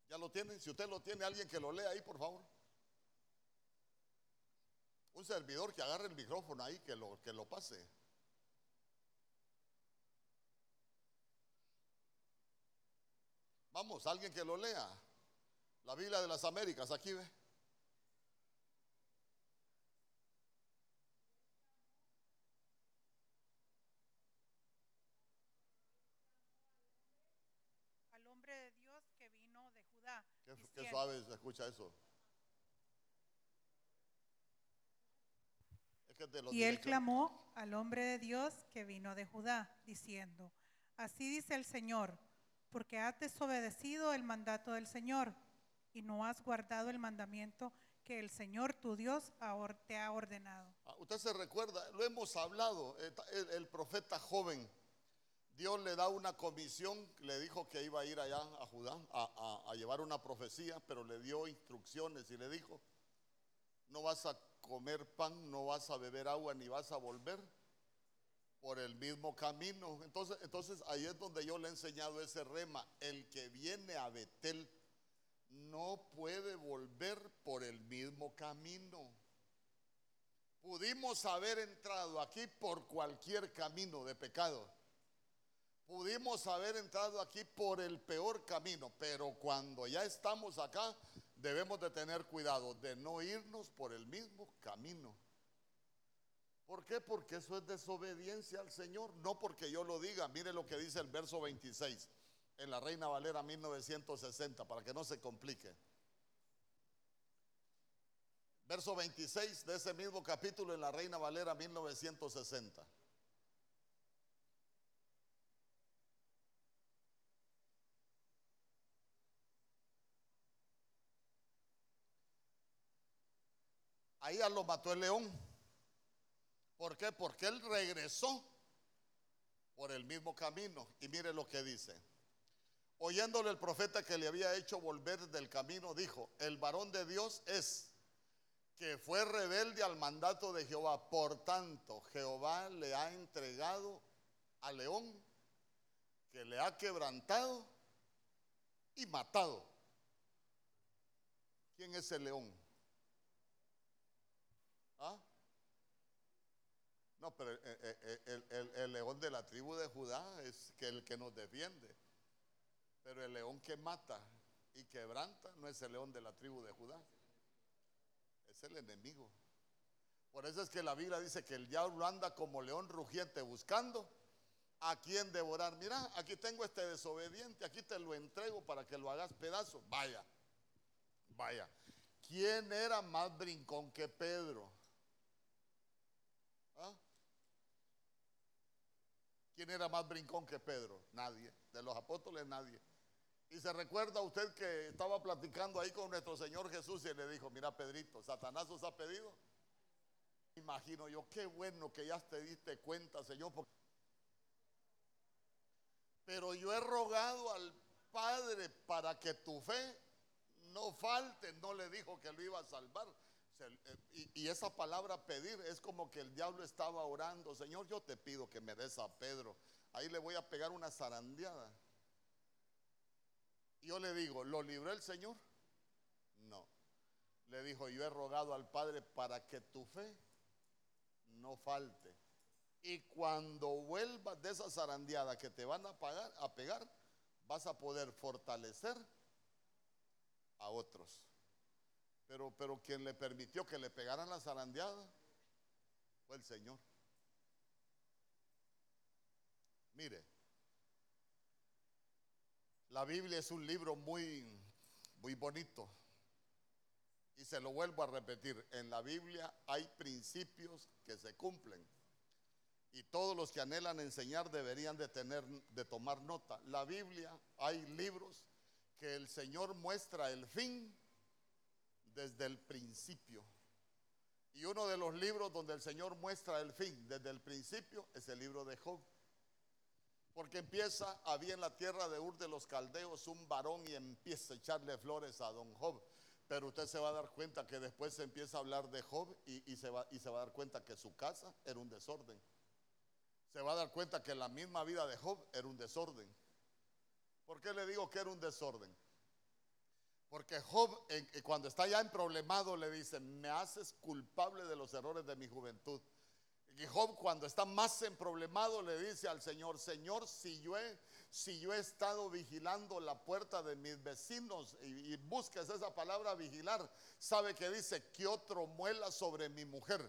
¿Ya lo tienen? Si usted lo tiene, alguien que lo lea ahí, por favor. Un servidor que agarre el micrófono ahí, que lo, que lo pase. Vamos, alguien que lo lea. La Biblia de las Américas, aquí ve. al hombre de Dios que vino de Judá. Qué, qué suave se escucha eso. Es que te lo Y él clamó al hombre de Dios que vino de Judá, diciendo, así dice el Señor, porque has desobedecido el mandato del Señor y no has guardado el mandamiento que el Señor tu Dios te ha ordenado. Ah, Usted se recuerda, lo hemos hablado, eh, el, profeta joven, Dios le da una comisión, le dijo que iba a ir allá a Judá a llevar una profecía, pero le dio instrucciones y le dijo, no vas a comer pan, no vas a beber agua, ni vas a volver por el mismo camino. Entonces, entonces ahí es donde yo le he enseñado ese rema, el que viene a Betel no puede volver por el mismo camino. Pudimos haber entrado aquí por cualquier camino de pecado. Pudimos haber entrado aquí por el peor camino, pero cuando ya estamos acá debemos de tener cuidado de no irnos por el mismo camino. ¿Por qué? Porque eso es desobediencia al Señor, no porque yo lo diga. Mire lo que dice el verso 26 en la Reina Valera 1960, para que no se complique. Verso 26 de ese mismo capítulo en la Reina Valera 1960. Ahí lo mató el león. ¿Por qué? Porque él regresó por el mismo camino. Y mire lo que dice. Oyéndole el profeta que le había hecho volver del camino, dijo, el varón de Dios es que fue rebelde al mandato de Jehová. Por tanto, Jehová le ha entregado al león que le ha quebrantado y matado. ¿Quién es el león? ¿Ah? No, pero el, el- el- el- el león de la tribu de Judá es que el que nos defiende. Pero el león que mata y quebranta no es el león de la tribu de Judá. Es el enemigo. Por eso es que la Biblia dice que el diablo anda como león rugiente buscando a quién devorar. Mira, aquí tengo este desobediente, aquí te lo entrego para que lo hagas pedazo. Vaya, vaya. ¿Quién era más brincón que Pedro? ¿Ah? ¿Quién era más brincón que Pedro? Nadie. De los apóstoles, nadie. Y se recuerda usted que estaba platicando ahí con nuestro Señor Jesús y le dijo, mira Pedrito, Satanás os ha pedido. Imagino yo, qué bueno que ya te diste cuenta, Señor. Pero yo he rogado al Padre para que tu fe no falte. No le dijo que lo iba a salvar. Eh, y, esa palabra pedir es como que el diablo estaba orando. Señor, yo te pido que me des a Pedro. Ahí le voy a pegar una zarandeada. Yo le digo, ¿lo libró el Señor? No. Le dijo, yo he rogado al Padre para que tu fe no falte. Y cuando vuelvas de esa zarandeada que te van a, pagar, a pegar, vas a poder fortalecer a otros. Pero, pero quien le permitió que le pegaran la zarandeada fue el Señor. Mire, la Biblia es un libro muy, muy bonito. Y se lo vuelvo a repetir, en la Biblia hay principios que se cumplen. Y todos los que anhelan enseñar deberían de tener de tomar nota. La Biblia hay libros que el Señor muestra el fin desde el principio. Y uno de los libros donde el Señor muestra el fin desde el principio es el libro de Job. Porque empieza, había en la tierra de Ur de los Caldeos un varón y empieza a echarle flores a don Job. Pero usted se va a dar cuenta que después se empieza a hablar de Job y, se va, y se va a dar cuenta que su casa era un desorden. Se va a dar cuenta que la misma vida de Job era un desorden. ¿Por qué le digo que era un desorden? Porque Job, cuando está ya en problemado, le dice, me haces culpable de los errores de mi juventud. Y Job, cuando está más en problemado, le dice al Señor, Señor, si yo he si yo he estado vigilando la puerta de mis vecinos y, buscas esa palabra vigilar, sabe que dice que otro muela sobre mi mujer.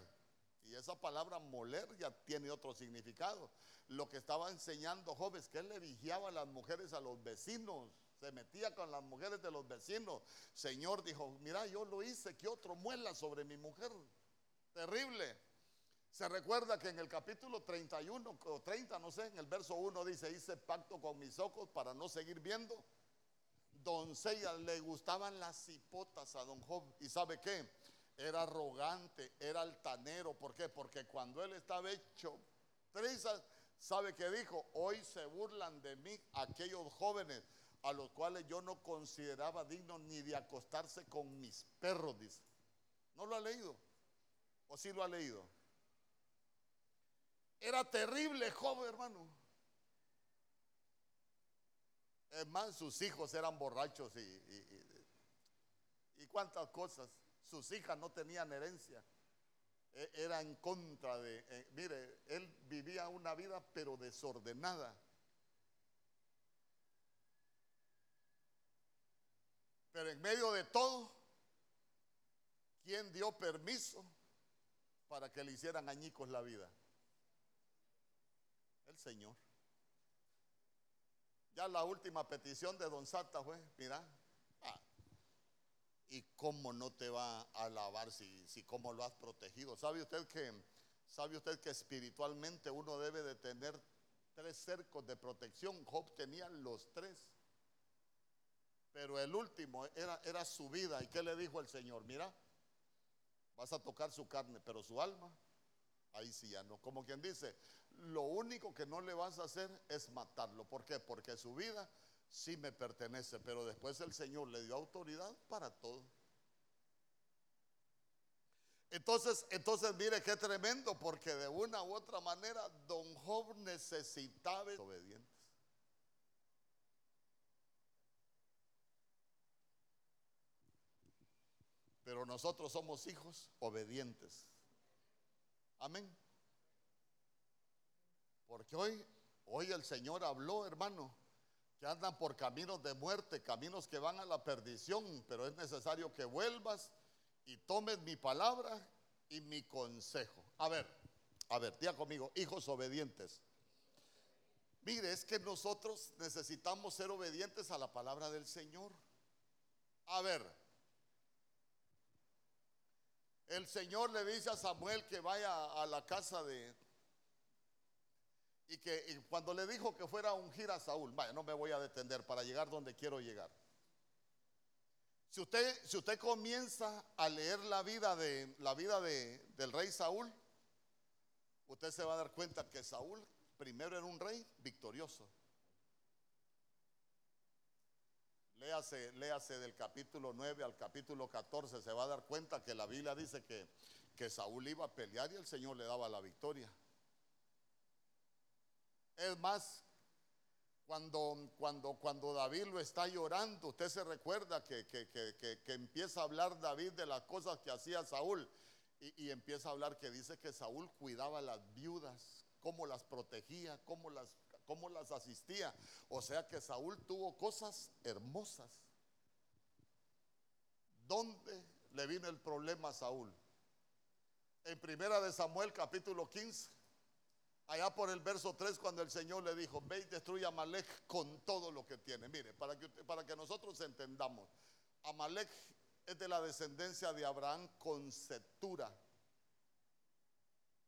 Y esa palabra moler ya tiene otro significado. Lo que estaba enseñando Job es que él le vigiaba a las mujeres a los vecinos, se metía con las mujeres de los vecinos. Señor dijo, mira, yo lo hice, que otro muela sobre mi mujer. Terrible. Se recuerda que en el capítulo 31 o 30, no sé, en el verso 1 dice, hice pacto con mis ojos para no seguir viendo. Doncella, le gustaban las hipotas a don Job. ¿Y sabe qué? Era arrogante, era altanero. ¿Por qué? Porque cuando él estaba hecho trizas, ¿sabe qué dijo? Hoy se burlan de mí aquellos jóvenes a los cuales yo no consideraba digno ni de acostarse con mis perros, dice. ¿No lo ha leído? ¿O sí lo ha leído? Era terrible Job, hermano. Más, sus hijos eran borrachos y, y, cuántas cosas. Sus hijas no tenían herencia. E, era en contra de... Eh, mire, él vivía una vida pero desordenada. Pero en medio de todo, ¿quién dio permiso para que le hicieran añicos la vida? El Señor. Ya la última petición de Don Santa fue, mira, ah, ¿y cómo no te va a alabar si, si cómo lo has protegido? ¿Sabe usted que, sabe usted que espiritualmente uno debe de tener tres cercos de protección? Job tenía los tres. Pero el último era, era su vida. ¿Y qué le dijo el Señor? Mira, vas a tocar su carne, pero su alma, ahí sí ya no. Como quien dice, lo único que no le vas a hacer es matarlo. ¿Por qué? Porque su vida sí me pertenece, pero después el Señor le dio autoridad para todo. Entonces, entonces mire qué tremendo, porque de una u otra manera don Job necesitaba obedientes. Pero nosotros somos hijos obedientes. Amén. Porque hoy, hoy el Señor habló, hermano, que andan por caminos de muerte, caminos que van a la perdición, pero es necesario que vuelvas y tomes mi palabra y mi consejo. A ver, a ver, diga conmigo, hijos obedientes. Mire, es que nosotros necesitamos ser obedientes a la palabra del Señor. A ver, el Señor le dice a Samuel que vaya a la casa de... Y que cuando le dijo que fuera a ungir a Saúl, vaya, no me voy a detener para llegar donde quiero llegar. Si usted, si usted comienza a leer la vida, de, la vida de, del rey Saúl, usted se va a dar cuenta que Saúl primero era un rey victorioso. Léase, del capítulo 9 al capítulo 14, se va a dar cuenta que la Biblia dice que, que Saúl iba a pelear y el Señor le daba la victoria. Es más, cuando, cuando, cuando David lo está llorando, usted se recuerda que, que, que, que empieza a hablar David de las cosas que hacía Saúl y, y, empieza a hablar que dice que Saúl cuidaba las viudas, cómo las protegía, cómo las cómo las asistía. O sea que Saúl tuvo cosas hermosas. ¿Dónde le vino el problema a Saúl? En primera de Samuel capítulo 15, allá por el verso 3 cuando el Señor le dijo, ve y destruye a Amalek con todo lo que tiene. Mire, para que, para que nosotros entendamos, Amalek es de la descendencia de Abraham con Setura,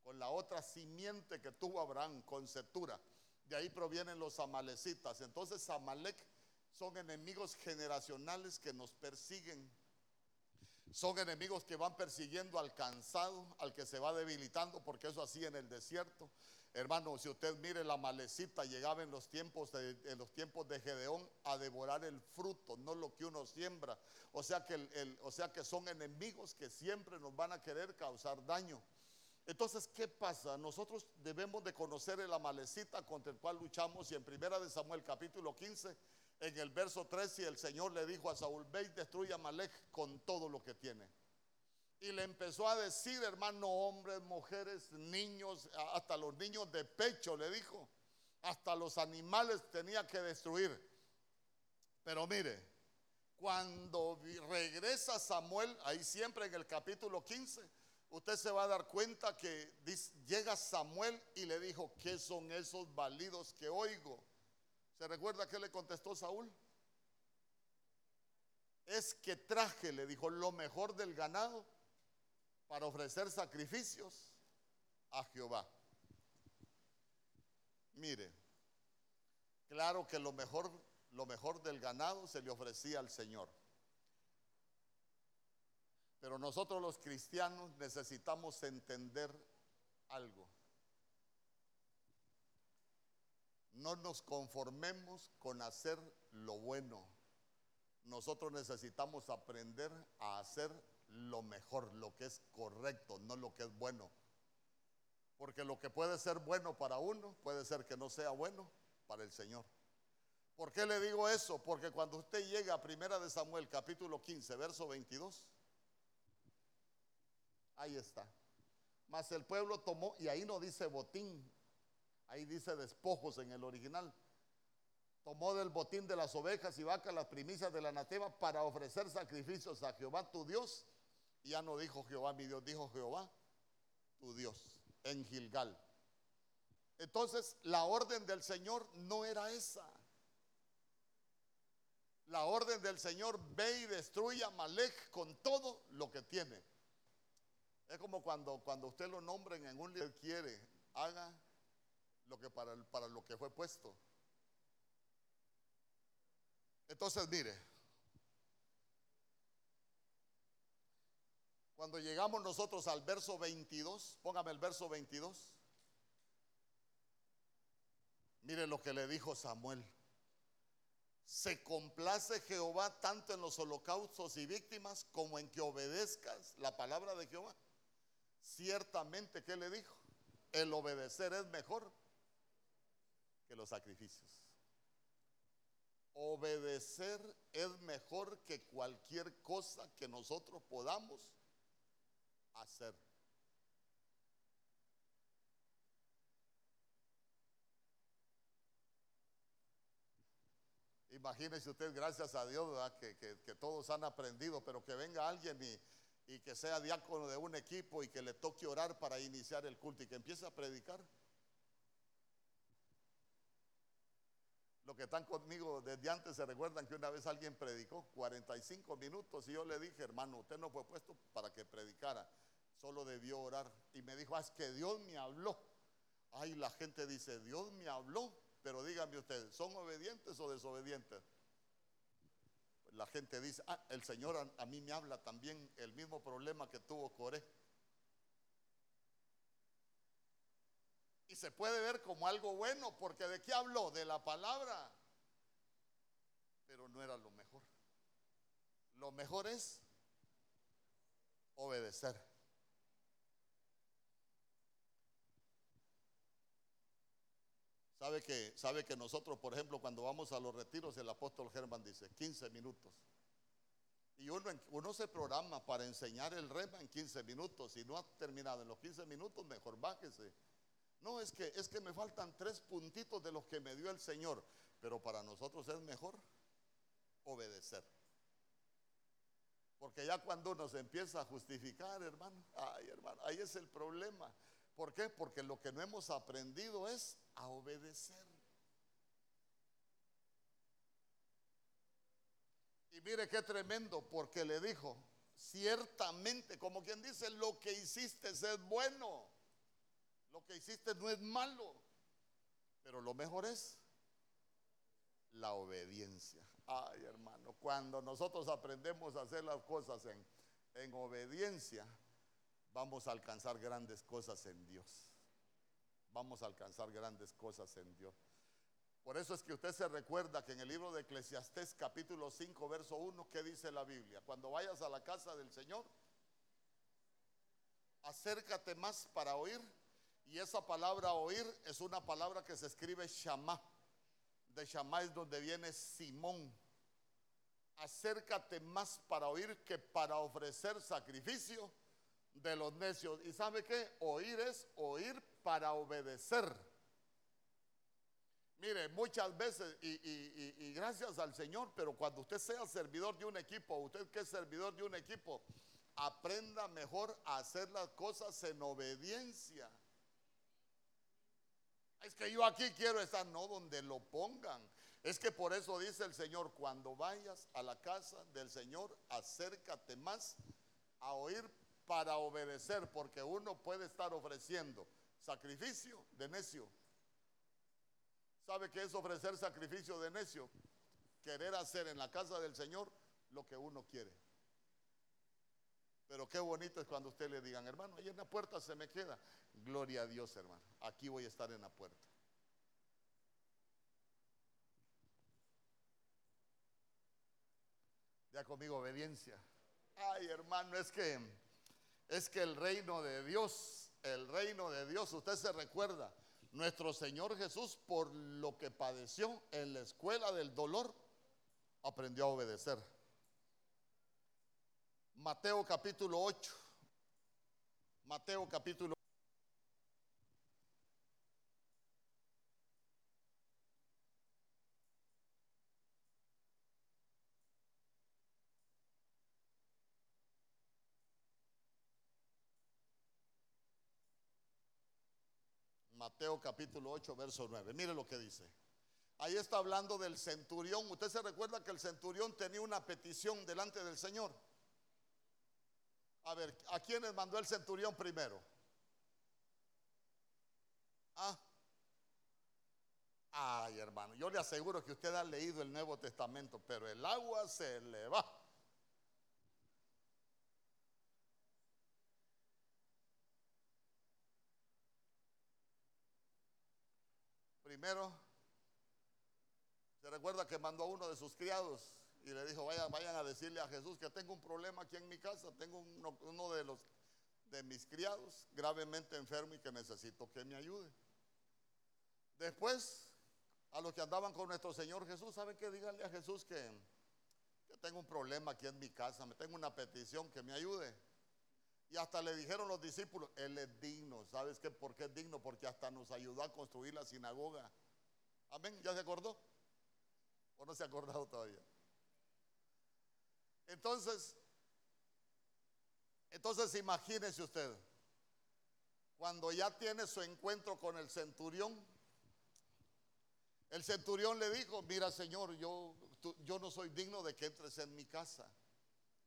con la otra simiente que tuvo Abraham con Setura. De ahí provienen los amalecitas. Entonces Amalek son enemigos generacionales que nos persiguen. Son enemigos que van persiguiendo al cansado, al que se va debilitando, porque eso así en el desierto. Hermano, si usted mire la malecita, llegaba en los tiempos de, los tiempos de Gedeón a devorar el fruto, no lo que uno siembra. O sea que, el, o sea que son enemigos que siempre nos van a querer causar daño. Entonces, ¿qué pasa? Nosotros debemos de conocer el amalecita contra el cual luchamos y en primera de Samuel capítulo 15, en el verso 13, el Señor le dijo a Saúl, ve y destruye a Amalek con todo lo que tiene. Y le empezó a decir, hermano, hombres, mujeres, niños, hasta los niños de pecho, le dijo, hasta los animales tenía que destruir. Pero mire, cuando regresa Samuel, ahí siempre en el capítulo 15, usted se va a dar cuenta que llega Samuel y le dijo, ¿qué son esos balidos que oigo? ¿Se recuerda que le contestó Saúl? Es que traje, le dijo, lo mejor del ganado para ofrecer sacrificios a Jehová. Mire, claro que lo mejor, lo mejor del ganado se le ofrecía al Señor. Pero nosotros los cristianos necesitamos entender algo. No nos conformemos con hacer lo bueno. Nosotros necesitamos aprender a hacer lo mejor, lo que es correcto, no lo que es bueno. Porque lo que puede ser bueno para uno, puede ser que no sea bueno para el Señor. ¿Por qué le digo eso? Porque cuando usted llega a Primera de Samuel capítulo 15, verso 22, ahí está. Mas el pueblo tomó, y ahí no dice botín, ahí dice despojos en el original. Tomó del botín de las ovejas y vacas las primicias del anatema para ofrecer sacrificios a Jehová tu Dios. Y ya no dijo Jehová mi Dios, dijo Jehová tu Dios en Gilgal. Entonces la orden del Señor no era esa. La orden del Señor ve y destruye a Malek con todo lo que tiene. Es como cuando, cuando usted lo nombren en un líder quiere, haga lo que para, para lo que fue puesto. Entonces, mire, cuando llegamos nosotros al verso 22, póngame el verso 22, mire lo que le dijo Samuel. Se complace Jehová tanto en los holocaustos y víctimas como en que obedezcas la palabra de Jehová. Ciertamente, ¿qué le dijo? El obedecer es mejor que los sacrificios. Obedecer es mejor que cualquier cosa que nosotros podamos hacer. Imagínese usted, gracias a Dios, que, que, que, todos han aprendido, pero que venga alguien y, y que sea diácono de un equipo y que le toque orar para iniciar el culto y que empiece a predicar. Los que están conmigo desde antes se recuerdan que una vez alguien predicó 45 minutos y yo le dije, hermano, usted no fue puesto para que predicara, solo debió orar. Y me dijo, ah, es que Dios me habló. Ay, la gente dice, Dios me habló, pero díganme ustedes, ¿son obedientes o desobedientes? La gente dice, ah, el Señor a, a mí me habla también el mismo problema que tuvo Coré. Y se puede ver como algo bueno, porque ¿de qué habló? De la palabra. Pero no era lo mejor. Lo mejor es obedecer. Sabe que, sabe que nosotros, por ejemplo, cuando vamos a los retiros, el apóstol Germán dice 15 minutos. Y uno, se programa para enseñar el rema en 15 minutos. Si no ha terminado en los 15 minutos, mejor bájese no, es que, es que me faltan tres puntitos de los que me dio el Señor, pero para nosotros es mejor obedecer. Porque ya cuando uno se empieza a justificar, hermano, ay, hermano, ahí es el problema. ¿Por qué? Porque lo que no hemos aprendido es a obedecer. Y mire qué tremendo, porque le dijo, ciertamente, como quien dice, lo que hiciste es bueno. Lo que hiciste no es malo, pero lo mejor es la obediencia. Ay, hermano, cuando nosotros aprendemos a hacer las cosas en, en obediencia, vamos a alcanzar grandes cosas en Dios. Vamos a alcanzar grandes cosas en Dios. Por eso es que usted se recuerda que en el libro de Eclesiastés capítulo 5, verso 1, ¿qué dice la Biblia? Cuando vayas a la casa del Señor, acércate más para oír y esa palabra oír es una palabra que se escribe Shamá. De Shamá es donde viene Simón. Acércate más para oír que para ofrecer sacrificio de los necios. ¿Y sabe qué? Oír es oír para obedecer. Mire, muchas veces, y, y, gracias al Señor, pero cuando usted sea servidor de un equipo, usted que es servidor de un equipo, aprenda mejor a hacer las cosas en obediencia. Es que yo aquí quiero estar, no donde lo pongan. Es que por eso dice el Señor, cuando vayas a la casa del Señor, acércate más a oír para obedecer, porque uno puede estar ofreciendo sacrificio de necio. ¿Sabe qué es ofrecer sacrificio de necio? Querer hacer en la casa del Señor lo que uno quiere. Pero qué bonito es cuando usted le digan, hermano, ahí en la puerta se me queda. Gloria a Dios, hermano. Aquí voy a estar en la puerta. Ya conmigo obediencia. Ay, hermano, es que es que el reino de Dios, el reino de Dios, usted se recuerda, nuestro Señor Jesús por lo que padeció en la escuela del dolor, aprendió a obedecer. Mateo capítulo 8. Mateo capítulo Mateo capítulo 8, verso 9. Mire lo que dice. Ahí está hablando del centurión. Usted se recuerda que el centurión tenía una petición delante del Señor. A ver, ¿a quiénes mandó el centurión primero? Ah. Ay, hermano, yo le aseguro que usted ha leído el Nuevo Testamento, pero el agua se le va. Primero, se recuerda que mandó a uno de sus criados y le dijo, vayan, vayan a decirle a Jesús que tengo un problema aquí en mi casa, tengo uno, de los de mis criados gravemente enfermo y que necesito que me ayude. Después, a los que andaban con nuestro Señor Jesús, ¿saben qué? Díganle a Jesús que, que tengo un problema aquí en mi casa, me tengo una petición que me ayude. Y hasta le dijeron los discípulos, Él es digno. ¿Sabes qué? ¿Por qué es digno? Porque hasta nos ayudó a construir la sinagoga. Amén. ¿Ya se acordó? ¿O no se ha acordado todavía? Entonces, entonces imagínese usted, cuando ya tiene su encuentro con el centurión, El centurión le dijo, mira Señor, yo, yo no soy digno de que entres en mi casa.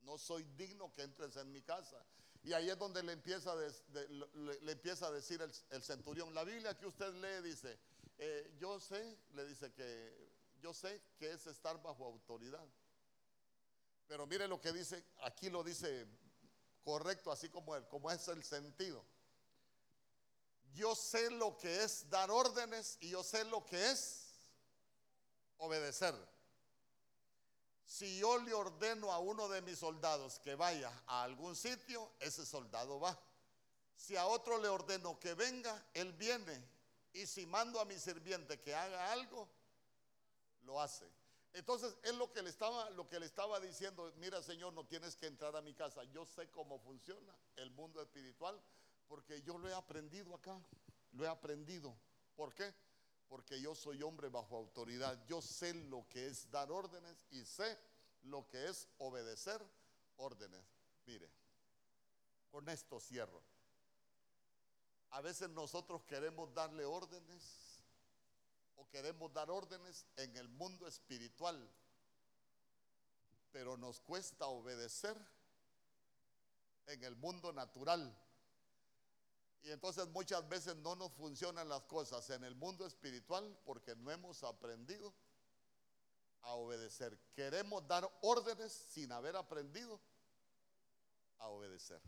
No soy digno que entres en mi casa. Y ahí es donde le empieza a, le, empieza a decir el, centurión. La Biblia que usted lee dice, eh, yo sé, le dice que yo sé que es estar bajo autoridad. Pero mire lo que dice, aquí lo dice correcto, así como, el- como es el sentido. Yo sé lo que es dar órdenes y yo sé lo que es obedecer. Si yo le ordeno a uno de mis soldados que vaya a algún sitio, ese soldado va. Si a otro le ordeno que venga, él viene. Y si mando a mi sirviente que haga algo, lo hace. Entonces, es lo que le estaba, lo que le estaba diciendo, mira Señor, no tienes que entrar a mi casa. Yo sé cómo funciona el mundo espiritual porque yo lo he aprendido acá. Lo he aprendido. ¿Por qué? Porque yo soy hombre bajo autoridad. Yo sé lo que es dar órdenes y sé lo que es obedecer órdenes. Mire, con esto cierro. A veces nosotros queremos darle órdenes o queremos dar órdenes en el mundo espiritual, pero nos cuesta obedecer en el mundo natural. Y entonces muchas veces no nos funcionan las cosas en el mundo espiritual porque no hemos aprendido a obedecer. Queremos dar órdenes sin haber aprendido a obedecer.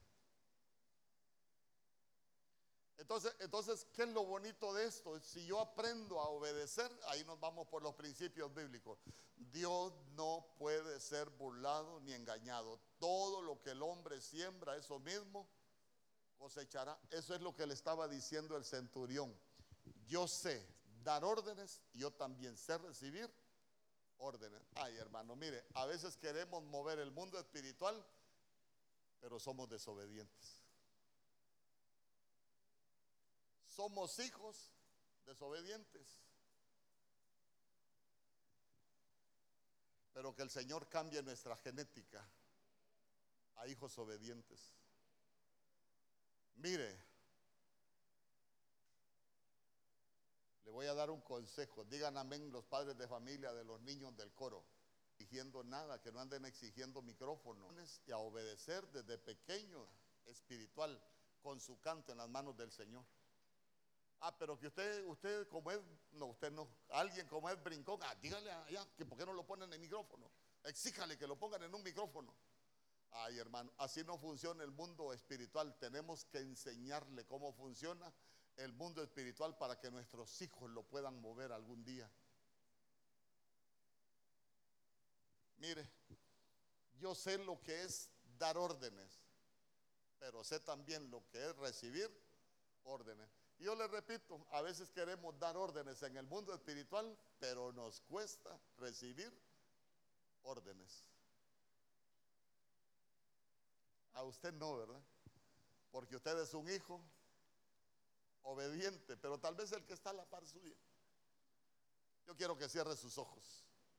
Entonces, entonces, ¿qué es lo bonito de esto? Si yo aprendo a obedecer, ahí nos vamos por los principios bíblicos. Dios no puede ser burlado ni engañado. Todo lo que el hombre siembra, eso mismo Eso es lo que le estaba diciendo el centurión. Yo sé dar órdenes yo también sé recibir órdenes. Ay, hermano, mire, a veces queremos mover el mundo espiritual, pero somos desobedientes. Somos hijos desobedientes. Pero que el Señor cambie nuestra genética a hijos obedientes. Mire, le voy a dar un consejo. Digan amén los padres de familia de los niños del coro. Exigiendo nada, que no anden exigiendo micrófonos y a obedecer desde pequeño espiritual con su canto en las manos del Señor. Ah, pero que usted, usted como es, no, usted no, alguien como es brincón, ah, dígale allá que por qué no lo ponen en micrófono. Exíjale que lo pongan en un micrófono. Ay, hermano, así no funciona el mundo espiritual. Tenemos que enseñarle cómo funciona el mundo espiritual para que nuestros hijos lo puedan mover algún día. Mire, yo sé lo que es dar órdenes, pero sé también lo que es recibir órdenes. Yo le repito, a veces queremos dar órdenes en el mundo espiritual, pero nos cuesta recibir órdenes. A usted no, ¿verdad? Porque usted es un hijo obediente, pero tal vez el que está a la par suya. Yo quiero que cierre sus ojos.